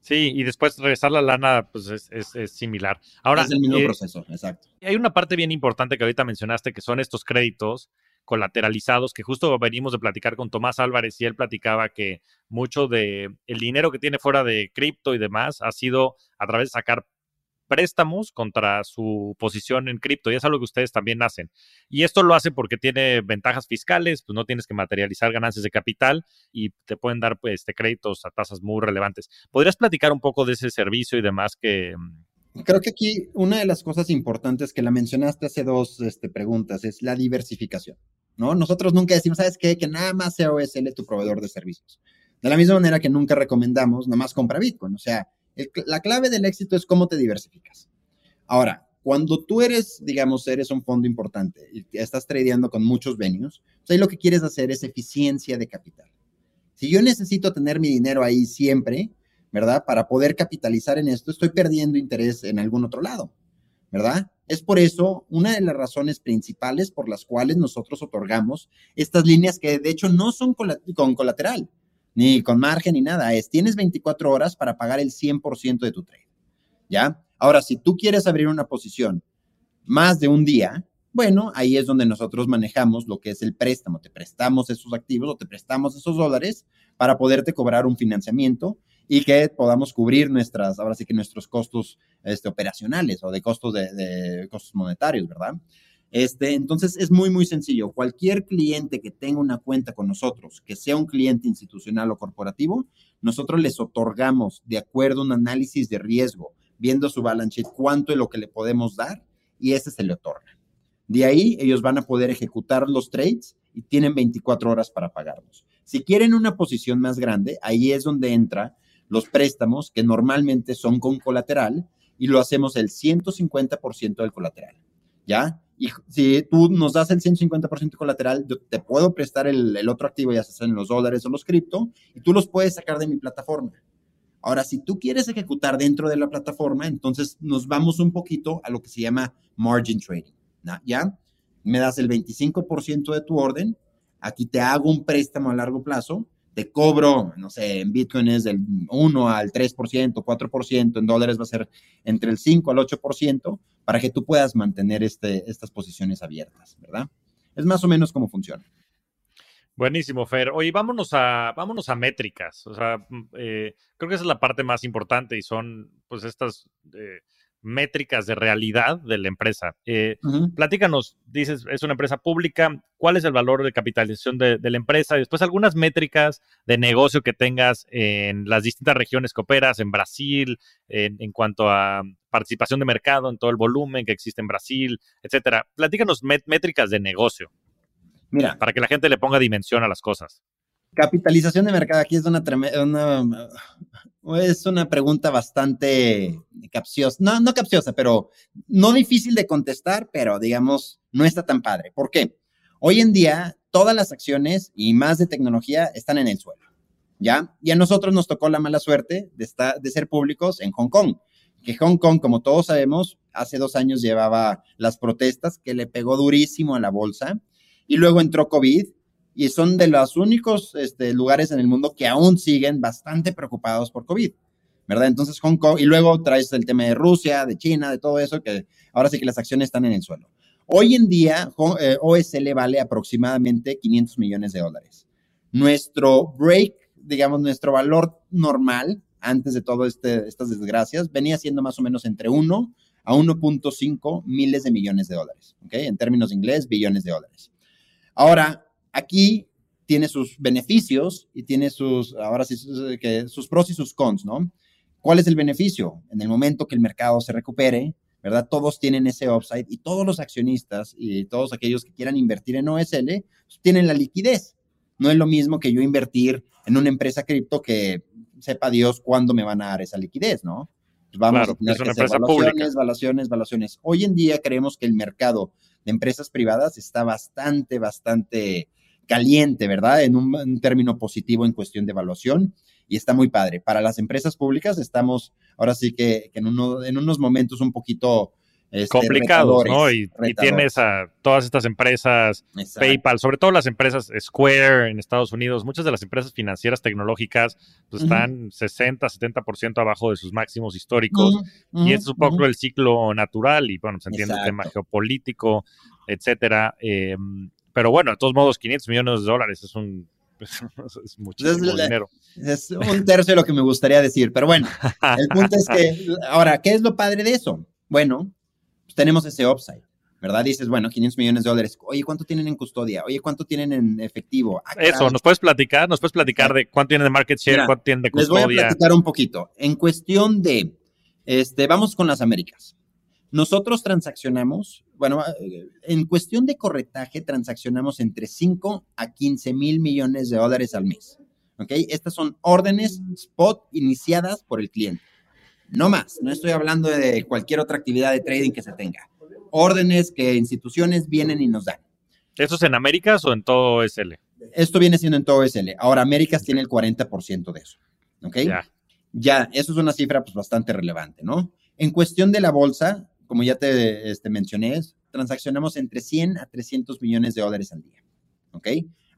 Sí, y después regresar la lana, pues es, similar. Ahora, es el mismo eh, proceso, exacto. Hay una parte bien importante que ahorita mencionaste, que son estos créditos colateralizados, que justo venimos de platicar con Tomás Álvarez y él platicaba que mucho de el dinero que tiene fuera de cripto y demás ha sido a través de sacar préstamos contra su posición en cripto y es algo que ustedes también hacen. Y esto lo hace porque tiene ventajas fiscales, pues no tienes que materializar ganancias de capital y te pueden dar pues, este, créditos a tasas muy relevantes. ¿Podrías platicar un poco de ese servicio y demás que... Mm? Creo que aquí una de las cosas importantes que la mencionaste hace dos este, preguntas es la diversificación, ¿no? Nosotros nunca decimos, ¿sabes qué? Que nada más sea OSL tu proveedor de servicios. De la misma manera que nunca recomendamos, nada más compra Bitcoin, o sea, la clave del éxito es cómo te diversificas. Ahora, cuando tú eres, digamos, eres un fondo importante y estás tradeando con muchos venues, pues ahí lo que quieres hacer es eficiencia de capital. Si yo necesito tener mi dinero ahí siempre, ¿verdad? Para poder capitalizar en esto, estoy perdiendo interés en algún otro lado, ¿verdad? Es por eso una de las razones principales por las cuales nosotros otorgamos estas líneas que de hecho no son con colateral, ni con margen ni nada, es tienes 24 horas para pagar el 100% de tu trade. ¿Ya? Ahora, si tú quieres abrir una posición más de un día, bueno, ahí es donde nosotros manejamos lo que es el préstamo. Te prestamos esos activos o te prestamos esos dólares para poderte cobrar un financiamiento y que podamos cubrir nuestras, ahora sí que nuestros costos este, operacionales o de costos de costos monetarios, ¿verdad? Este, entonces es muy, muy sencillo. Cualquier cliente que tenga una cuenta con nosotros, que sea un cliente institucional o corporativo, nosotros les otorgamos, de acuerdo a un análisis de riesgo, viendo su balance sheet, cuánto es lo que le podemos dar y ese se le otorga. De ahí ellos van a poder ejecutar los trades y tienen 24 horas para pagarlos. Si quieren una posición más grande, ahí es donde entra los préstamos que normalmente son con colateral y lo hacemos el 150% del colateral. ¿Ya? Y si tú nos das el 150% colateral, yo te puedo prestar el, otro activo, ya sea en los dólares o los cripto, y tú los puedes sacar de mi plataforma. Ahora, si tú quieres ejecutar dentro de la plataforma, entonces nos vamos un poquito a lo que se llama margin trading. ¿Ya? Me das el 25% de tu orden, aquí te hago un préstamo a largo plazo, te cobro, no sé, en Bitcoin es del 1 al 3%, 4%, en dólares va a ser entre el 5 al 8%, para que tú puedas mantener este, estas posiciones abiertas, ¿verdad? Es más o menos cómo funciona. Buenísimo, Fer. Oye, vámonos a, vámonos a métricas. O sea, mm, eh, creo que esa es la parte más importante y son, pues, estas eh, métricas de realidad de la empresa. Eh, platícanos, dices, es una empresa pública, ¿cuál es el valor de capitalización de, la empresa? Y después algunas métricas de negocio que tengas en las distintas regiones que operas, en Brasil, en, cuanto a participación de mercado, en todo el volumen que existe en Brasil, etcétera. Platícanos métricas de negocio. Mira. Para que la gente le ponga dimensión a las cosas. Capitalización de mercado, aquí es una, es una pregunta bastante capciosa, no, no capciosa, pero no difícil de contestar, pero digamos, no está tan padre. ¿Por qué? Hoy en día, todas las acciones y más de tecnología están en el suelo, ¿ya? Y a nosotros nos tocó la mala suerte de, estar, de ser públicos en Hong Kong, que Hong Kong, como todos sabemos, hace dos años llevaba las protestas que le pegó durísimo a la bolsa, y luego entró COVID y son de los únicos este, lugares en el mundo que aún siguen bastante preocupados por COVID, ¿verdad? Entonces Hong Kong, y luego traes el tema de Rusia, de China, de todo eso, que ahora sí que las acciones están en el suelo. Hoy en día, OSL eh, vale aproximadamente 500 millones de dólares. Nuestro break, digamos, nuestro valor normal, antes de todas este, estas desgracias, venía siendo más o menos entre 1 a 1.5 miles de millones de dólares, ¿ok? En términos de inglés, billones de dólares. Ahora, aquí tiene sus beneficios y tiene sus, ahora sí, sus, pros y sus cons, ¿no? ¿Cuál es el beneficio? En el momento que el mercado se recupere, ¿verdad? Todos tienen ese upside y todos los accionistas y todos aquellos que quieran invertir en OSL pues, tienen la liquidez. No es lo mismo que yo invertir en una empresa cripto que sepa Dios cuándo me van a dar esa liquidez, ¿no? Pues vamos a tener que hacer evaluaciones, evaluaciones, evaluaciones. Hoy en día creemos que el mercado de empresas privadas está bastante, bastante caliente, ¿verdad? En un, término positivo en cuestión de evaluación y está muy padre. Para las empresas públicas estamos ahora sí que, en, uno, en unos momentos un poquito este, complicados, ¿no? Y, tienes a todas estas empresas, PayPal, sobre todo las empresas Square en Estados Unidos, muchas de las empresas financieras tecnológicas pues, están 60, 70% abajo de sus máximos históricos. y es un poco el ciclo natural y, bueno, se entiende el tema geopolítico, etcétera. Em, Pero bueno, de todos modos, 500 millones de dólares es un *laughs* es muchísimo dinero. Es un tercio de lo que me gustaría decir, pero bueno, el punto es que, *laughs* ahora, ¿qué es lo padre de eso? Bueno, pues tenemos ese upside. ¿verdad? Dices, bueno, 500 millones de dólares. Oye, ¿cuánto tienen en custodia? Oye, ¿cuánto tienen en efectivo? Ah, Eso, ¿nos puedes platicar? ¿Nos puedes platicar de cuánto tienen de market share, cuánto tienen de custodia? Les voy a platicar un poquito. En cuestión de, este, vamos con las Américas. Nosotros transaccionamos, bueno, en cuestión de corretaje, transaccionamos entre 5 a 15 mil millones de dólares al mes. ¿Ok? Estas son órdenes spot iniciadas por el cliente. No más, no estoy hablando de cualquier otra actividad de trading que se tenga. Órdenes que instituciones vienen y nos dan. ¿Eso es en Américas o en todo SL? Esto viene siendo en todo SL. Ahora, Américas tiene el 40% de eso. ¿Ok? Ya. Ya, eso es una cifra pues, bastante relevante, ¿no? En cuestión de la bolsa, como ya te este, mencioné, transaccionamos entre 100 a 300 millones de dólares al día. ¿Ok?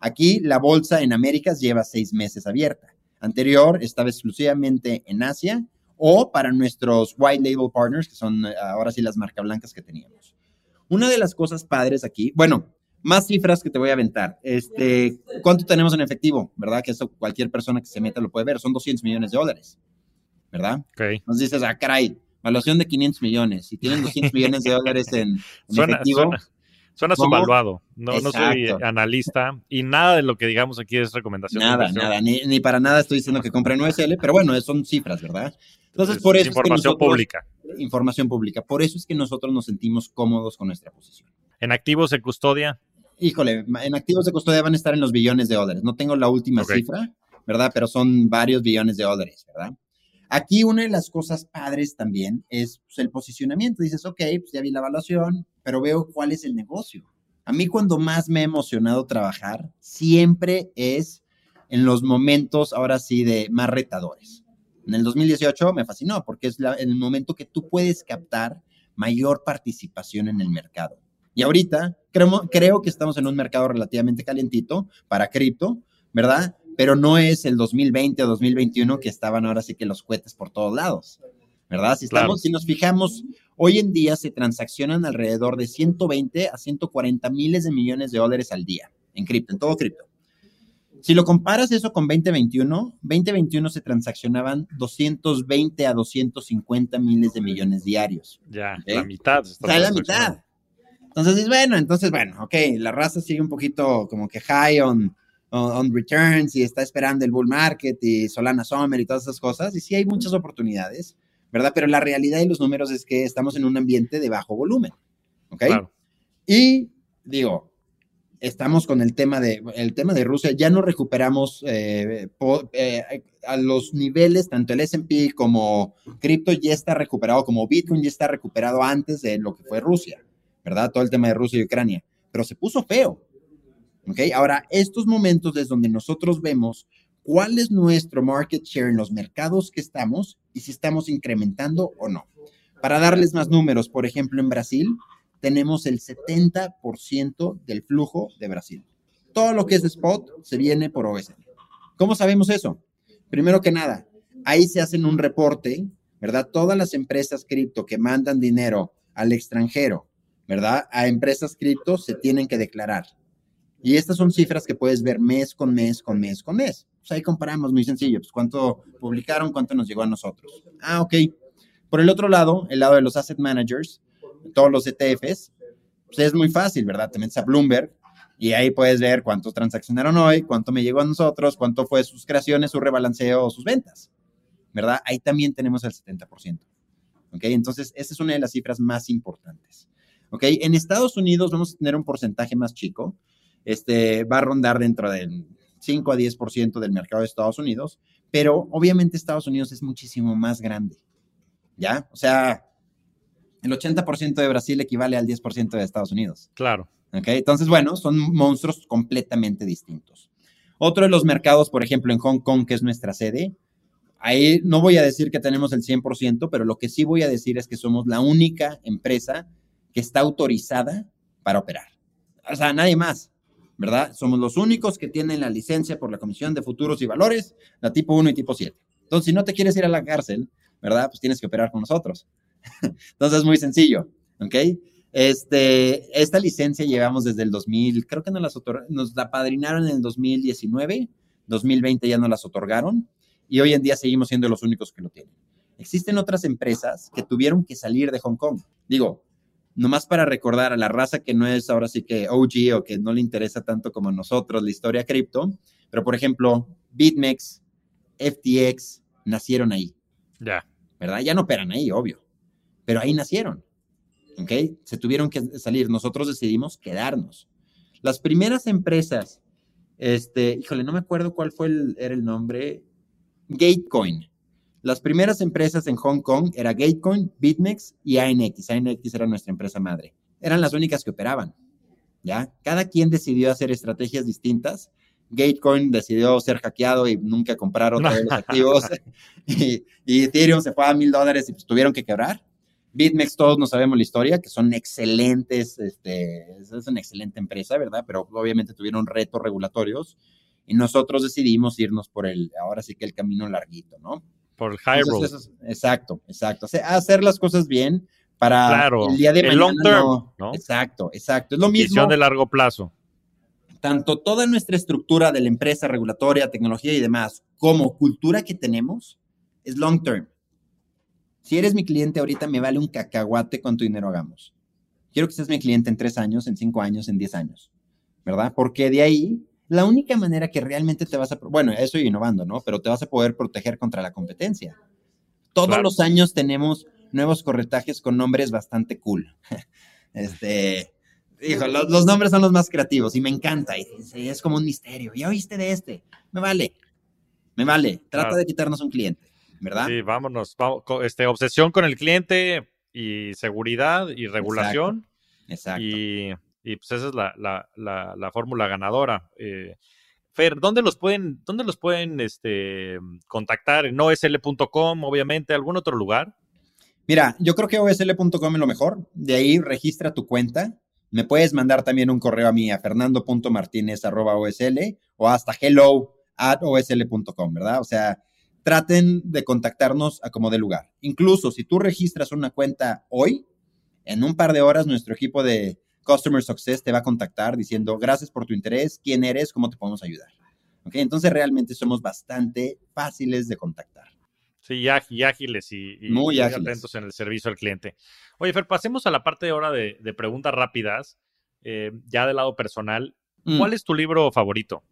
Aquí la bolsa en Américas lleva seis meses abierta. Anterior estaba exclusivamente en Asia o para nuestros white label partners, que son eh, ahora sí las marcas blancas que teníamos. Una de las cosas padres aquí, bueno, más cifras que te voy a aventar. Este, ¿Cuánto tenemos en efectivo? ¿Verdad? Que eso cualquier persona que se meta lo puede ver. Son 200 millones de dólares. ¿Verdad? Ok. Entonces dices, ah, caray, Valuación de 500 millones. Si tienen 200 millones de dólares en, *laughs* efectivo. Suena, subvaluado. No, no soy analista y nada de lo que digamos aquí es recomendación. Nada, nada. Ni, para nada estoy diciendo que compren USL, pero bueno, son cifras, ¿verdad? Entonces, por eso. Información pública. Información pública. Por eso es que nosotros nos sentimos cómodos con nuestra posición. ¿En activos de custodia? Híjole, en activos de custodia van a estar en los billones de dólares. No tengo la última cifra, ¿verdad? Pero son varios billones de dólares, ¿verdad? Aquí una de las cosas padres también es pues, el posicionamiento. Dices, ok, pues ya vi la evaluación, pero veo cuál es el negocio. A mí cuando más me ha emocionado trabajar siempre es en los momentos, ahora sí, de más retadores. En el 2018 me fascinó porque es el momento que tú puedes captar mayor participación en el mercado. Y ahorita creo, creo que estamos en un mercado relativamente calientito para cripto, ¿verdad? Pero no es el 2020 o 2021 que estaban ahora sí que los cohetes por todos lados, ¿verdad? Si, estamos, si nos fijamos, hoy en día se transaccionan alrededor de 120 a 140 miles de millones de dólares al día en cripto, en todo cripto. Si lo comparas eso con 2021, 2021 se transaccionaban 220 a 250 miles de millones diarios. Ya, la mitad. O sea, la mitad. Entonces, bueno, entonces, bueno, ok, la raza sigue un poquito como que high on, on, returns y está esperando el bull market y Solana Summer y todas esas cosas. Y sí hay muchas oportunidades, ¿verdad? Pero la realidad y los números es que estamos en un ambiente de bajo volumen, ¿ok? Y digo, estamos con el tema de, el tema de Rusia, ya no recuperamos eh, eh, a los niveles, tanto el S&P como cripto ya está recuperado, como Bitcoin ya está recuperado antes de lo que fue Rusia, ¿verdad? Todo el tema de Rusia y Ucrania, pero se puso feo, Ahora, estos momentos es donde nosotros vemos cuál es nuestro market share en los mercados que estamos y si estamos incrementando o no. Para darles más números, por ejemplo, en Brasil tenemos el 70% del flujo de Brasil. Todo lo que es spot se viene por OSL. ¿Cómo sabemos eso? Primero que nada, ahí se hacen un reporte, ¿verdad? Todas las empresas cripto que mandan dinero al extranjero, ¿verdad? A empresas cripto se tienen que declarar. Y estas son cifras que puedes ver mes con mes, con mes, con mes. Pues ahí comparamos, muy sencillo, pues cuánto publicaron, cuánto nos llegó a nosotros. Ah, ok. Por el otro lado, el lado de los asset managers, todos los ETFs, pues es muy fácil, ¿verdad? Te metes a Bloomberg y ahí puedes ver cuántos transaccionaron hoy, cuánto me llegó a nosotros, cuánto fue sus creaciones, su rebalanceo o sus ventas, ¿verdad? Ahí también tenemos el 70%. ¿Ok? Entonces, esa es una de las cifras más importantes. ¿Ok? En Estados Unidos vamos a tener un porcentaje más chico, este, va a rondar dentro del 5 a 10% del mercado de Estados Unidos, pero obviamente Estados Unidos es muchísimo más grande, ¿ya? O sea, el 80% de Brasil equivale al 10% de Estados Unidos. Claro. ¿Ok? Entonces, bueno, son monstruos completamente distintos. Otro de los mercados, por ejemplo, en Hong Kong, que es nuestra sede, ahí no voy a decir que tenemos el 100%, pero lo que sí voy a decir es que somos la única empresa que está autorizada para operar. O sea, nadie más. ¿Verdad? Somos los únicos que tienen la licencia por la Comisión de Futuros y Valores, la tipo 1 y tipo 7. Entonces, si no te quieres ir a la cárcel, ¿verdad? Pues tienes que operar con nosotros. *laughs* Entonces, es muy sencillo, ¿ok? Este, esta licencia llevamos desde el 2000, creo que nos, las nos la padrinaron en el 2019, 2020 ya nos las otorgaron y hoy en día seguimos siendo los únicos que lo tienen. Existen otras empresas que tuvieron que salir de Hong Kong. Digo, nomás para recordar a la raza que no es ahora sí que OG o que no le interesa tanto como a nosotros la historia cripto, pero por ejemplo, BitMEX, FTX nacieron ahí. Ya. ¿Verdad? Ya no operan ahí, obvio. Pero ahí nacieron. ¿Ok? Se tuvieron que salir. Nosotros decidimos quedarnos. Las primeras empresas, este, híjole, no me acuerdo cuál fue el, era el nombre. Gatecoin. Las primeras empresas en Hong Kong era Gatecoin, BitMEX y ANX. ANX era nuestra empresa madre. Eran las únicas que operaban. ¿Ya? Cada quien decidió hacer estrategias distintas Gatecoin decidió ser hackeado y nunca comprar otros los *laughs* activos. y, Ethereum se fue a mil dólares y pues tuvieron que quebrar. BitMEX, todos no sabemos la historia, que son excelentes, este, es una excelente empresa, ¿verdad? Pero obviamente tuvieron retos regulatorios y nosotros decidimos irnos por el, ahora sí que el camino larguito, ¿no? Por el high road. exacto, exacto. hacer las cosas bien para el día de mañana. long term, ¿no? Exacto, exacto. Es lo mismo. Visión de largo plazo tanto toda nuestra estructura de la empresa, regulatoria, tecnología y demás, como cultura que tenemos, es long term. Si eres mi cliente ahorita, me vale un cacahuate cuánto dinero hagamos. Quiero que seas mi cliente en tres años, en cinco años, en diez años, ¿verdad? Porque de ahí, la única manera que realmente te vas a, bueno, eso y innovando, ¿no? Pero te vas a poder proteger contra la competencia. Todos los años tenemos nuevos corretajes con nombres bastante cool. *laughs* Este, Hijo, los, nombres son los más creativos y me encanta. Y, es como un misterio. ¿Ya oíste de este? Me vale. Me vale. Trata de quitarnos un cliente, ¿verdad? Sí, vámonos. este, obsesión con el cliente y seguridad y regulación. Exacto. Y, pues esa es la, fórmula ganadora. Eh, Fer, ¿dónde los pueden, dónde los pueden este, contactar? En osl.com, obviamente, algún otro lugar. Mira, yo creo que osl.com es lo mejor. De ahí registra tu cuenta me puedes mandar también un correo a mí a fernando.martinez.osl o hasta hello at osl.com, ¿verdad? O sea, traten de contactarnos a como de lugar. Incluso si tú registras una cuenta hoy, en un par de horas nuestro equipo de Customer Success te va a contactar diciendo gracias por tu interés, quién eres, cómo te podemos ayudar. ¿Ok? Entonces realmente somos bastante fáciles de contactar. Sí, y ágiles y, muy, atentos en el servicio al cliente. Oye, Fer, pasemos a la parte de ahora de, preguntas rápidas, eh, ya del lado personal. Mm. ¿Cuál es tu libro favorito?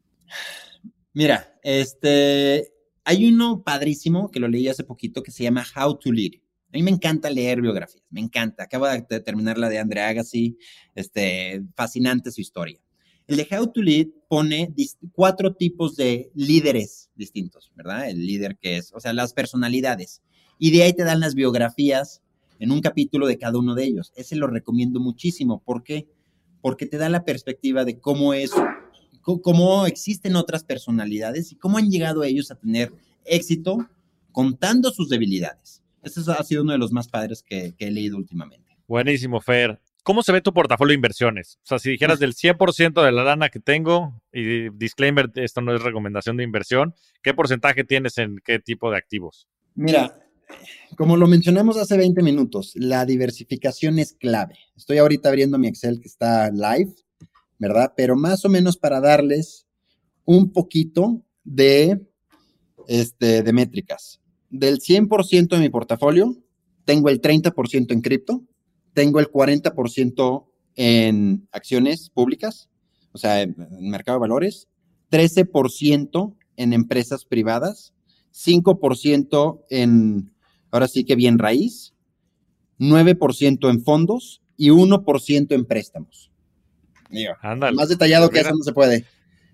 Mira, este, hay uno padrísimo que lo leí hace poquito que se llama How to Lead. A mí me encanta leer biografías, me encanta. Acabo de terminar la de Andre Agassi, este, fascinante su historia. El de How to Lead pone cuatro tipos de líderes distintos, ¿verdad? El líder que es, o sea, las personalidades. Y de ahí te dan las biografías en un capítulo de cada uno de ellos. Ese lo recomiendo muchísimo. ¿Por qué? Porque te da la perspectiva de cómo es, cómo existen otras personalidades y cómo han llegado ellos a tener éxito contando sus debilidades. Ese ha sido uno de los más padres que, que he leído últimamente. Buenísimo, Fer. ¿Cómo se ve tu portafolio de inversiones? O sea, si dijeras del 100% de la lana que tengo, y disclaimer, esto no es recomendación de inversión, ¿qué porcentaje tienes en qué tipo de activos? Mira, como lo mencionamos hace 20 minutos, la diversificación es clave. Estoy ahorita abriendo mi Excel que está live, ¿verdad? Pero más o menos para darles un poquito de, este, de métricas. Del 100% de mi portafolio, tengo el 30% en cripto, tengo el 40% en acciones públicas, o sea, en, mercado de valores, 13% en empresas privadas, 5% en, ahora sí que bien raíz, 9% en fondos y 1% en préstamos. más detallado que eso no se puede.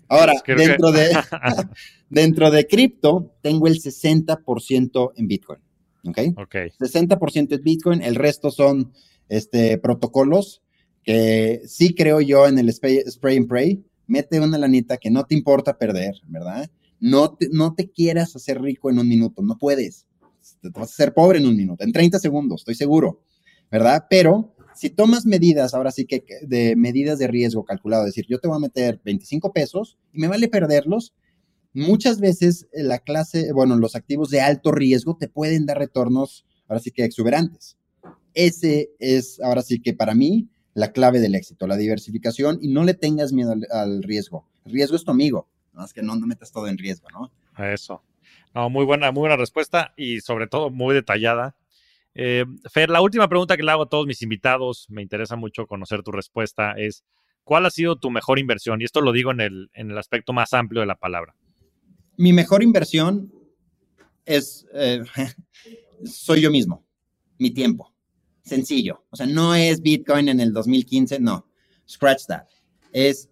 Ahora, dentro, de, *laughs* *laughs* dentro de cripto, tengo el 60% en Bitcoin. ¿Ok? Ok. 60% es Bitcoin, el resto son este, protocolos que sí creo yo en el spray, and pray. Mete una lanita que no te importa perder, ¿verdad? No te, no te quieras hacer rico en un minuto, no puedes. Te vas a hacer pobre en un minuto, en 30 segundos, estoy seguro, ¿verdad? Pero si tomas medidas, ahora sí que de medidas de riesgo calculado, es decir, yo te voy a meter 25 pesos y me vale perderlos, muchas veces la clase, bueno, los activos de alto riesgo te pueden dar retornos, ahora sí que exuberantes. Ese es ahora sí que para mí la clave del éxito, la diversificación y no le tengas miedo al, riesgo. El riesgo es tu amigo, más que no, no metas todo en riesgo, ¿no? Eso. No, muy buena, muy buena respuesta y sobre todo muy detallada. Eh, Fer, la última pregunta que le hago a todos mis invitados, me interesa mucho conocer tu respuesta, es ¿cuál ha sido tu mejor inversión? Y esto lo digo en el, en el aspecto más amplio de la palabra. Mi mejor inversión es, eh, *laughs* soy yo mismo, mi tiempo. Sencillo. O sea, no es Bitcoin en el 2015, no. Scratch that. Es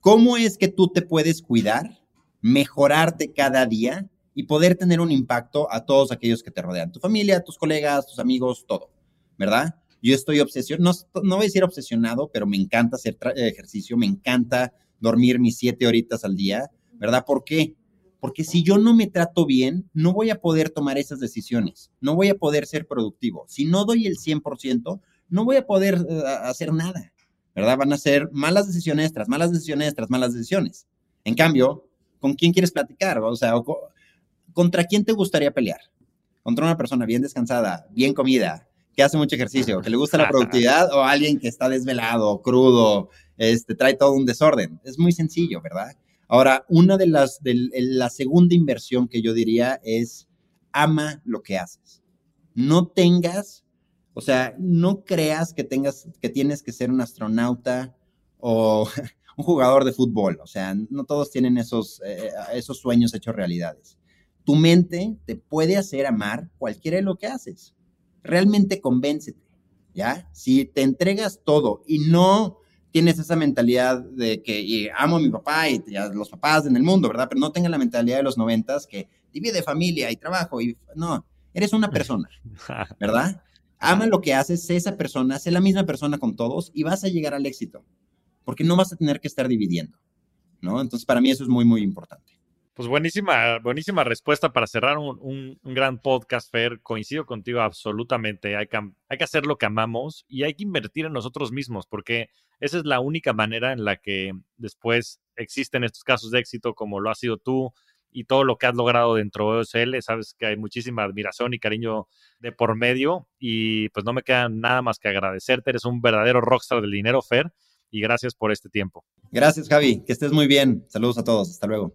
cómo es que tú te puedes cuidar, mejorarte cada día y poder tener un impacto a todos aquellos que te rodean, tu familia, tus colegas, tus amigos, todo, ¿verdad? Yo estoy obsesionado, no, no voy a decir obsesionado, pero me encanta hacer ejercicio, me encanta dormir mis siete horitas al día, ¿verdad? ¿Por qué? Porque si yo no me trato bien, no voy a poder tomar esas decisiones, no voy a poder ser productivo. Si no doy el 100%, no voy a poder eh, hacer nada, ¿verdad? Van a ser malas decisiones tras malas decisiones tras malas decisiones. En cambio, ¿con quién quieres platicar? O sea, ¿contra quién te gustaría pelear? ¿Contra una persona bien descansada, bien comida, que hace mucho ejercicio, que le gusta la *laughs* productividad o alguien que está desvelado, crudo, este, trae todo un desorden? Es muy sencillo, ¿verdad? Ahora, una de las, de la segunda inversión que yo diría es ama lo que haces. No tengas, o sea, no creas que tengas, que tienes que ser un astronauta o *laughs* un jugador de fútbol. O sea, no todos tienen esos, eh, esos sueños hechos realidades. Tu mente te puede hacer amar cualquiera de lo que haces. Realmente convéncete, ¿ya? Si te entregas todo y no tienes esa mentalidad de que amo a mi papá y a los papás en el mundo, ¿verdad? Pero no tengas la mentalidad de los noventas que divide familia y trabajo y no, eres una persona, *laughs* ¿verdad? Ama lo que haces, sé esa persona, sé la misma persona con todos y vas a llegar al éxito, porque no vas a tener que estar dividiendo, ¿no? Entonces, para mí eso es muy, muy importante. Pues buenísima, buenísima respuesta para cerrar un, gran podcast, Fer. Coincido contigo absolutamente. Hay que, hay que hacer lo que amamos y hay que invertir en nosotros mismos, porque esa es la única manera en la que después existen estos casos de éxito como lo has sido tú y todo lo que has logrado dentro de OSL. Sabes que hay muchísima admiración y cariño de por medio y pues no me queda nada más que agradecerte. Eres un verdadero rockstar del dinero, Fer, y gracias por este tiempo. Gracias, Javi. Que estés muy bien. Saludos a todos. Hasta luego.